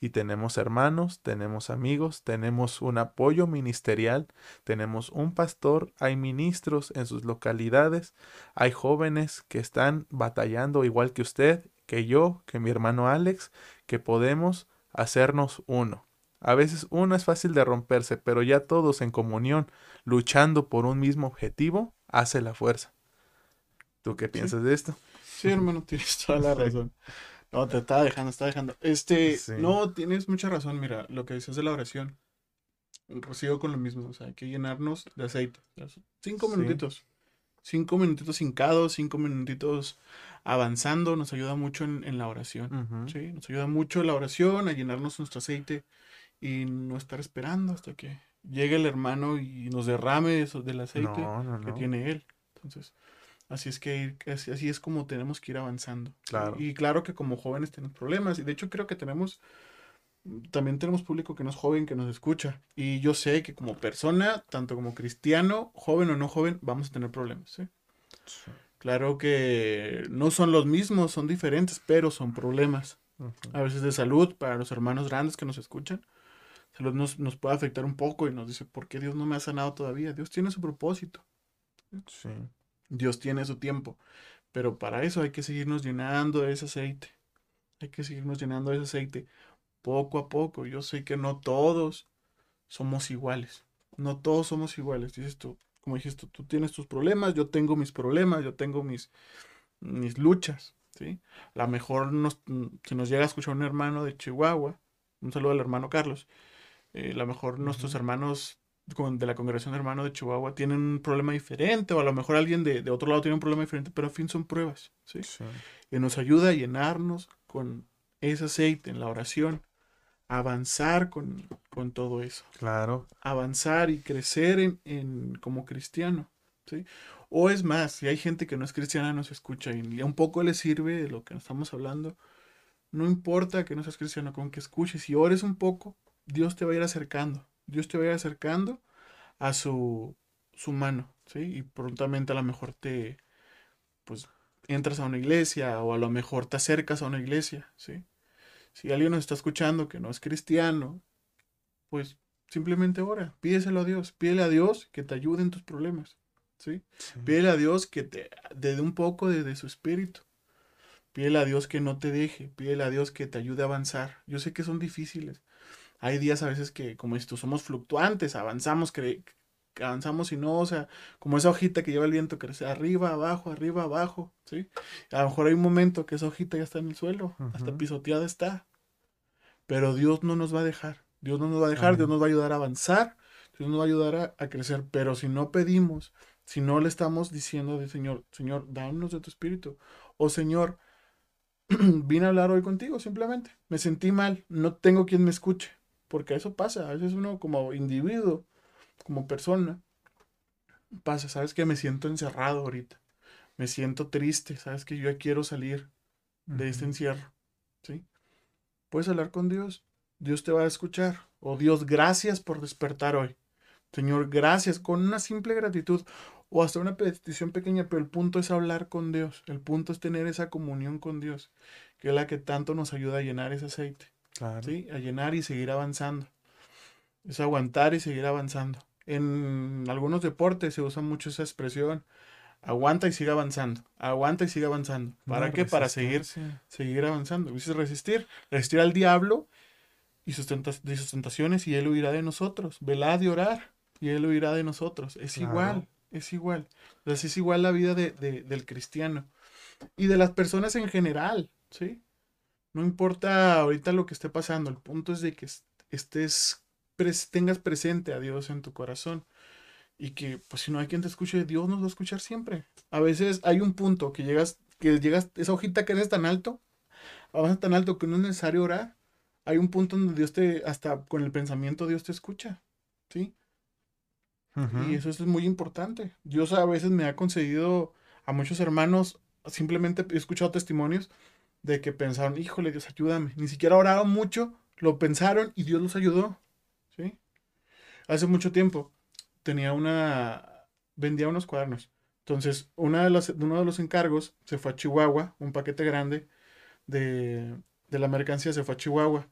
y tenemos hermanos, tenemos amigos, tenemos un apoyo ministerial, tenemos un pastor, hay ministros en sus localidades, hay jóvenes que están batallando igual que usted, que yo, que mi hermano Alex, que podemos hacernos uno. A veces uno es fácil de romperse, pero ya todos en comunión, luchando por un mismo objetivo, hace la fuerza. ¿Tú qué piensas de esto? Sí, hermano, tienes toda la razón. No, te estaba dejando, estaba dejando. Este, no, tienes mucha razón, mira, lo que dices de la oración. Sigo con lo mismo, o sea, hay que llenarnos de aceite. Cinco minutitos. Cinco minutitos hincados, cinco minutitos avanzando, nos ayuda mucho en, la oración. Sí, nos ayuda mucho la oración a llenarnos nuestro aceite y no estar esperando hasta que llegue el hermano y nos derrame eso del aceite que tiene él. Entonces, Así es que así, es como tenemos que ir avanzando. Claro. Y claro que como jóvenes tenemos problemas. Y de hecho creo que tenemos, también tenemos público que no es joven, que nos escucha. Y yo sé que como persona, tanto como cristiano, joven o no joven, vamos a tener problemas. Claro que no son los mismos, son diferentes, pero son problemas. A veces de salud, para los hermanos grandes que nos escuchan. Salud nos, nos puede afectar un poco y nos dice, ¿por qué Dios no me ha sanado todavía? Dios tiene su propósito. Sí. Dios tiene su tiempo. Pero para eso hay que seguirnos llenando de ese aceite. Hay que seguirnos llenando de ese aceite poco a poco. Yo sé que no todos somos iguales. No todos somos iguales. Dices tú, como dijiste, tú tienes tus problemas, yo tengo mis problemas, yo tengo mis, mis luchas. ¿sí? A lo mejor nos, si nos llega a escuchar un hermano de Chihuahua, un saludo al hermano Carlos, eh, a lo mejor nuestros hermanos de la congregación de hermanos de Chihuahua tienen un problema diferente, o a lo mejor alguien de, otro lado tiene un problema diferente, pero al fin son pruebas, ¿sí? Y nos ayuda a llenarnos con ese aceite en la oración, avanzar con, todo eso. Claro. Avanzar y crecer en, como cristiano, ¿sí? O es más, si hay gente que no es cristiana, nos escucha y un poco le sirve de lo que estamos hablando, no importa que no seas cristiano, con que escuches y ores un poco, Dios te va a ir acercando Dios te vaya acercando a su, su mano, ¿sí? Y prontamente a lo mejor te, pues, entras a una iglesia o a lo mejor te acercas a una iglesia, ¿sí? Si alguien nos está escuchando que no es cristiano, pues simplemente ora, pídeselo a Dios, pídele a Dios que te ayude en tus problemas, ¿sí? Pídele a Dios que te dé un poco de, de, su espíritu. Pídele a Dios que no te deje, pídele a Dios que te ayude a avanzar. Yo sé que son difíciles, hay días a veces que, como esto, somos fluctuantes, avanzamos, cre avanzamos y no, o sea, como esa hojita que lleva el viento, crece arriba, abajo, arriba, abajo, ¿sí? A lo mejor hay un momento que esa hojita ya está en el suelo, hasta pisoteada está. Pero Dios no nos va a dejar, Dios no nos va a dejar, Dios nos va a ayudar a avanzar, Dios nos va a ayudar a, crecer, pero si no pedimos, si no le estamos diciendo de Señor, Señor, danos de tu espíritu, o Señor, vine a hablar hoy contigo simplemente, me sentí mal, no tengo quien me escuche, porque eso pasa, a veces uno como individuo, como persona, pasa, sabes que me siento encerrado ahorita, me siento triste, sabes que yo ya quiero salir de este encierro, ¿sí? Puedes hablar con Dios, Dios te va a escuchar, o Dios, gracias por despertar hoy, Señor, gracias, con una simple gratitud, o hasta una petición pequeña, pero el punto es hablar con Dios, el punto es tener esa comunión con Dios, que es la que tanto nos ayuda a llenar ese aceite. A llenar y seguir avanzando. Es aguantar y seguir avanzando. En algunos deportes se usa mucho esa expresión. Aguanta y sigue avanzando. Aguanta y sigue avanzando. ¿Para qué? Para seguir, seguir avanzando. Dice resistir. Resistir al diablo y sus, tentaciones y él huirá de nosotros. Velad y orar y él huirá de nosotros. Es igual, es igual. Es igual la vida de, del cristiano y de las personas en general, ¿sí? No importa ahorita lo que esté pasando, el punto es de que estés, tengas presente a Dios en tu corazón. Y que, pues si no hay quien te escuche, Dios nos va a escuchar siempre. A veces hay un punto que llegas, que llegas, esa hojita que eres tan alto, avanza tan alto que no es necesario orar. Hay un punto donde Dios te, hasta con el pensamiento, Dios te escucha. ¿Sí? Y eso es muy importante. Dios a veces me ha concedido a muchos hermanos, simplemente he escuchado testimonios de que pensaron, híjole, Dios, ayúdame. Ni siquiera oraron mucho, lo pensaron y Dios los ayudó. ¿Sí? Hace mucho tiempo tenía una, vendía unos cuadernos. Entonces, una de las, uno de los encargos se fue a Chihuahua, un paquete grande de, de la mercancía se fue a Chihuahua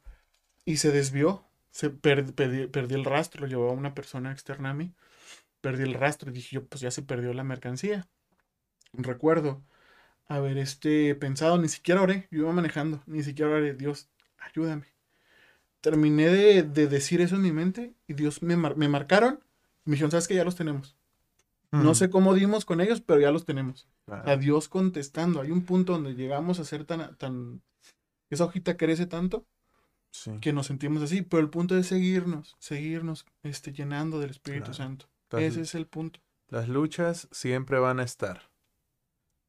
y se desvió. Se perdí, el rastro, lo llevó a una persona externa a mí. Perdí el rastro y dije yo, pues ya se perdió la mercancía. Recuerdo haber este, pensado, ni siquiera oré, yo iba manejando, ni siquiera oré, Dios, ayúdame. Terminé de, decir eso en mi mente y Dios me, me marcaron. Me dijeron, ¿sabes que Ya los tenemos. No sé cómo dimos con ellos, pero ya los tenemos. A Dios contestando. Hay un punto donde llegamos a ser tan, tan, esa hojita crece tanto que nos sentimos así, pero el punto es seguirnos, seguirnos este, llenando del Espíritu Santo. Ese es el punto. Las luchas siempre van a estar.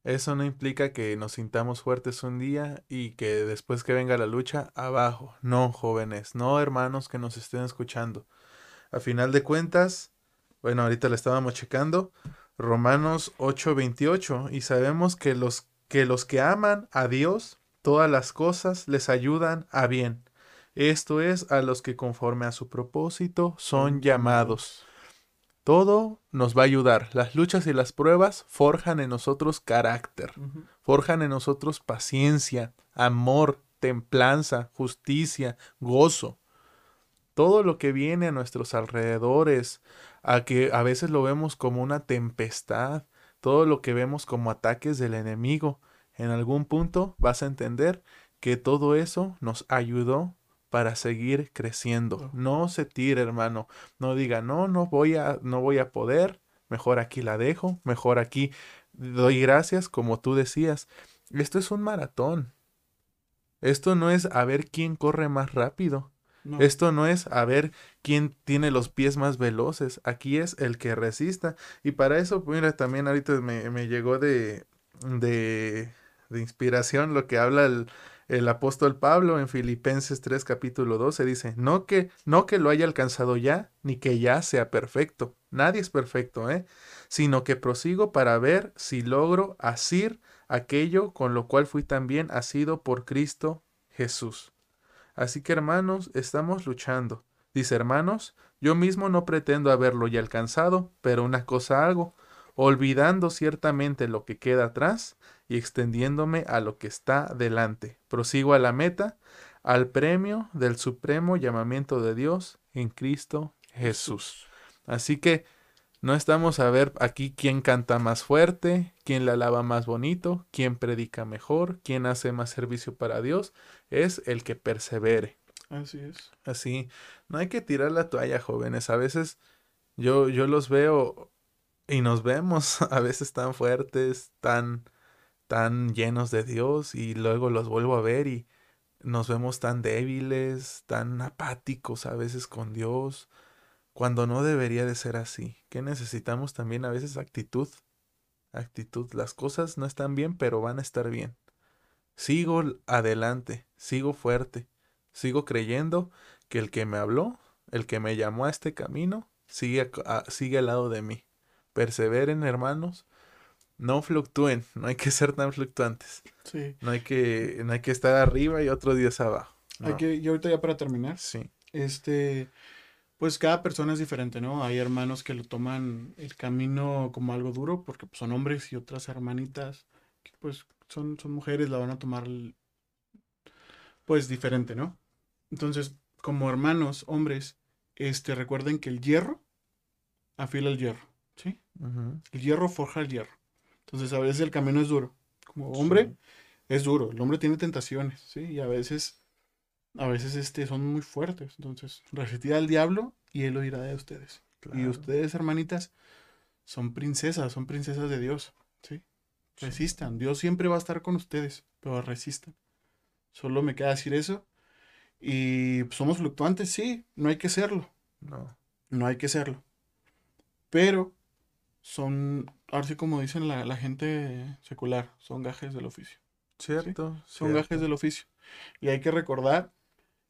Eso no implica que nos sintamos fuertes un día y que después que venga la lucha, abajo. No, jóvenes, no, hermanos que nos estén escuchando. A final de cuentas, bueno, ahorita le estábamos checando, Romanos 8:28, y sabemos que los, que los que aman a Dios, todas las cosas les ayudan a bien. Esto es a los que conforme a su propósito son llamados. Todo nos va a ayudar. Las luchas y las pruebas forjan en nosotros carácter, forjan en nosotros paciencia, amor, templanza, justicia, gozo. Todo lo que viene a nuestros alrededores, a que a veces lo vemos como una tempestad, todo lo que vemos como ataques del enemigo, en algún punto vas a entender que todo eso nos ayudó para seguir creciendo. No se tire, hermano. No diga, "No, no voy a no voy a poder, mejor aquí la dejo, mejor aquí doy gracias", como tú decías. Esto es un maratón. Esto no es a ver quién corre más rápido. Esto no es a ver quién tiene los pies más veloces. Aquí es el que resista. Y para eso, mira, también ahorita me, me llegó de, de, de, inspiración lo que habla el, el, apóstol Pablo en Filipenses 3 capítulo 12. Dice, no que, no que lo haya alcanzado ya, ni que ya sea perfecto. Nadie es perfecto, ¿eh? Sino que prosigo para ver si logro asir aquello con lo cual fui también asido por Cristo Jesús. Así que hermanos, estamos luchando. Dice hermanos, yo mismo no pretendo haberlo ya alcanzado, pero una cosa hago, olvidando ciertamente lo que queda atrás y extendiéndome a lo que está delante. Prosigo a la meta, al premio del supremo llamamiento de Dios en Cristo Jesús. Así que no estamos a ver aquí quién canta más fuerte, quién la alaba más bonito, quién predica mejor, quién hace más servicio para Dios. Es el que persevere. Así es. Así. No hay que tirar la toalla, jóvenes. A veces yo, yo los veo y nos vemos a veces tan fuertes, tan, tan llenos de Dios y luego los vuelvo a ver y nos vemos tan débiles, tan apáticos a veces con Dios cuando no debería de ser así. Que necesitamos también a veces actitud. Actitud. Las cosas no están bien, pero van a estar bien. Sigo adelante, sigo fuerte, sigo creyendo que el que me habló, el que me llamó a este camino, sigue, sigue al lado de mí. Perseveren, hermanos. No fluctúen, no hay que ser tan fluctuantes. Sí. No hay que, no hay que estar arriba y otro día abajo. Hay que, y ahorita ya para terminar. Sí. Este, pues cada persona es diferente, ¿no? Hay hermanos que lo toman el camino como algo duro porque pues, son hombres y otras hermanitas que pues son, son mujeres, la van a tomar pues diferente, ¿no? Entonces, como hermanos, hombres, este, recuerden que el hierro afila el hierro, ¿sí? El hierro forja el hierro. Entonces, a veces el camino es duro. Como hombre, es duro. El hombre tiene tentaciones, ¿sí? Y a veces a veces este, son muy fuertes. Entonces, resistir al diablo y él lo irá de ustedes. Y ustedes, hermanitas, son princesas, son princesas de Dios. ¿sí? Resistan. Dios siempre va a estar con ustedes, pero resistan. Solo me queda decir eso. Y somos fluctuantes, sí, no hay que serlo. No. No hay que serlo. Pero son, ahora sí como dicen la, la gente secular, son gajes del oficio. Cierto. Son gajes del oficio. Y hay que recordar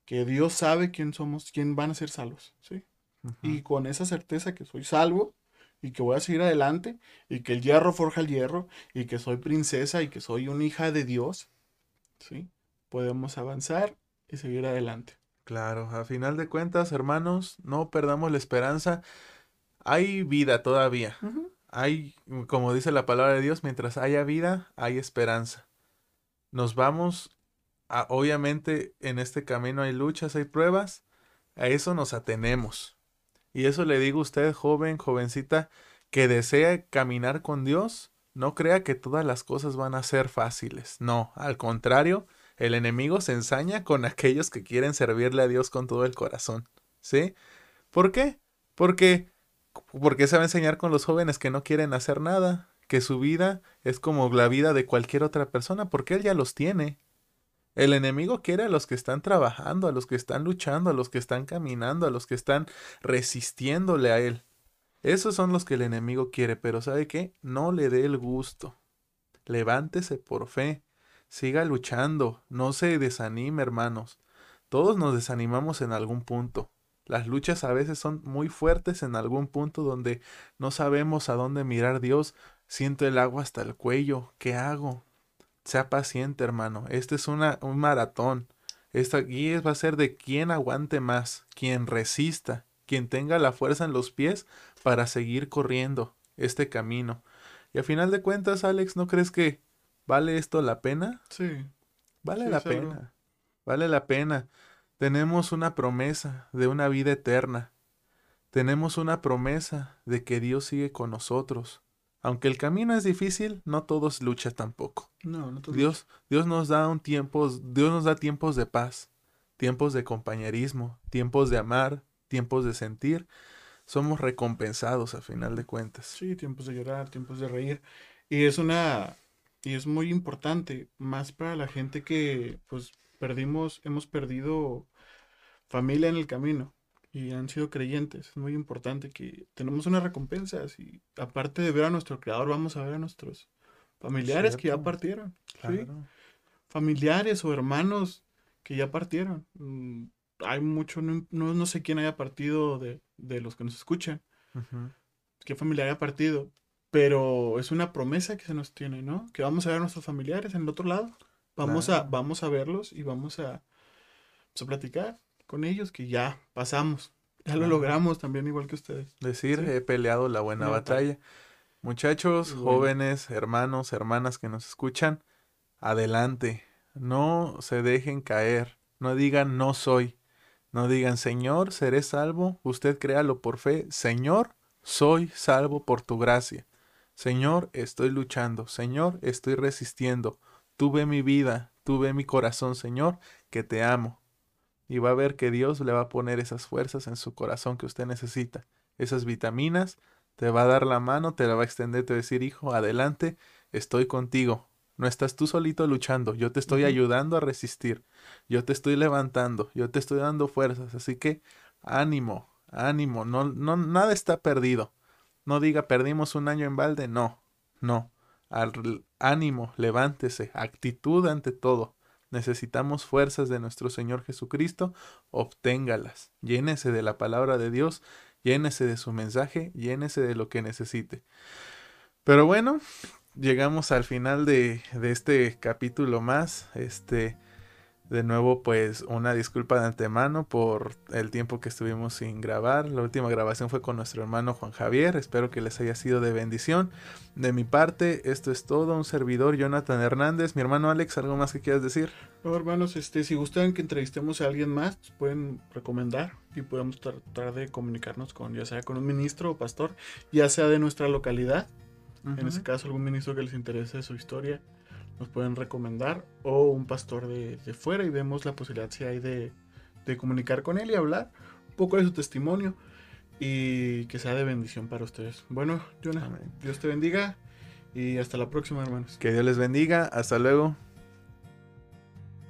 que Dios sabe quién somos, quién van a ser salvos, ¿sí? Y con esa certeza que soy salvo y que voy a seguir adelante y que el hierro forja el hierro y que soy princesa y que soy una hija de Dios, ¿sí? Podemos avanzar y seguir adelante. Claro, a final de cuentas, hermanos, no perdamos la esperanza. Hay vida todavía. Hay, como dice la palabra de Dios, mientras haya vida, hay esperanza. Nos vamos a, obviamente, en este camino hay luchas, hay pruebas, a eso nos atenemos. Y eso le digo a usted, joven, jovencita, que desea caminar con Dios, no crea que todas las cosas van a ser fáciles. No, al contrario, el enemigo se ensaña con aquellos que quieren servirle a Dios con todo el corazón. ¿Sí? ¿Por qué? Porque porque se va a enseñar con los jóvenes que no quieren hacer nada, que su vida es como la vida de cualquier otra persona, porque él ya los tiene. El enemigo quiere a los que están trabajando, a los que están luchando, a los que están caminando, a los que están resistiéndole a él. Esos son los que el enemigo quiere, pero ¿sabe qué? No le dé el gusto. Levántese por fe. Siga luchando. No se desanime, hermanos. Todos nos desanimamos en algún punto. Las luchas a veces son muy fuertes en algún punto donde no sabemos a dónde mirar Dios. Siento el agua hasta el cuello. ¿Qué hago? Sea paciente, hermano. Este es una, un maratón. Esta guía va a ser de quien aguante más, quien resista, quien tenga la fuerza en los pies para seguir corriendo este camino. Y a final de cuentas, Alex, ¿no crees que vale esto la pena? Sí. Vale la pena. Vale la pena. Tenemos una promesa de una vida eterna. Tenemos una promesa de que Dios sigue con nosotros. Aunque el camino es difícil, no todos luchan tampoco. No, no todos. Dios, Dios nos da un tiempo, Dios nos da tiempos de paz, tiempos de compañerismo, tiempos de amar, tiempos de sentir. Somos recompensados a final de cuentas. Sí, tiempos de llorar, tiempos de reír. Y es una, y es muy importante, más para la gente que, pues, perdimos, hemos perdido familia en el camino y han sido creyentes. Es muy importante que tenemos una recompensa. Y aparte de ver a nuestro creador, vamos a ver a nuestros familiares que ya partieron. Familiares o hermanos que ya partieron. Mm, hay mucho, no, no, sé quién haya partido de, de los que nos escuchan. ¿Qué familiar haya partido? Pero es una promesa que se nos tiene, ¿no? Que vamos a ver a nuestros familiares en el otro lado. Vamos, a, vamos a verlos y vamos a, pues, a platicar con ellos que ya pasamos. Ya lo logramos también igual que ustedes. Decir, he peleado la buena batalla. Muchachos, jóvenes, hermanos, hermanas que nos escuchan, adelante. No se dejen caer. No digan no soy. No digan, Señor, seré salvo. Usted créalo por fe. Señor, soy salvo por tu gracia. Señor, estoy luchando. Señor, estoy resistiendo. Tú ve mi vida, tú ve mi corazón, Señor, que te amo y va a ver que Dios le va a poner esas fuerzas en su corazón que usted necesita, esas vitaminas, te va a dar la mano, te la va a extender, te va a decir, hijo, adelante, estoy contigo. No estás tú solito luchando, yo te estoy ayudando a resistir, yo te estoy levantando, yo te estoy dando fuerzas, así que ánimo, ánimo, no, no, nada está perdido. No diga perdimos un año en balde, no, no. Al, ánimo, levántese, actitud ante todo necesitamos fuerzas de nuestro Señor Jesucristo, obténgalas. Llénese de la palabra de Dios, llénese de su mensaje, llénese de lo que necesite. Pero bueno, llegamos al final de, de este capítulo más. Este de nuevo, pues una disculpa de antemano por el tiempo que estuvimos sin grabar. La última grabación fue con nuestro hermano Juan Javier. Espero que les haya sido de bendición. De mi parte, esto es todo. Un servidor, Jonathan Hernández. Mi hermano Alex, ¿algo más que quieras decir? No, hermanos, este, si gustan que entrevistemos a alguien más, pueden recomendar y podemos tratar de comunicarnos con, ya sea con un ministro o pastor, ya sea de nuestra localidad. En ese caso, algún ministro que les interese su historia nos pueden recomendar o un pastor de, fuera y vemos la posibilidad si hay de, comunicar con él y hablar un poco de su testimonio y que sea de bendición para ustedes. Bueno, Jonah, Dios te bendiga y hasta la próxima, hermanos. Que Dios les bendiga. Hasta luego.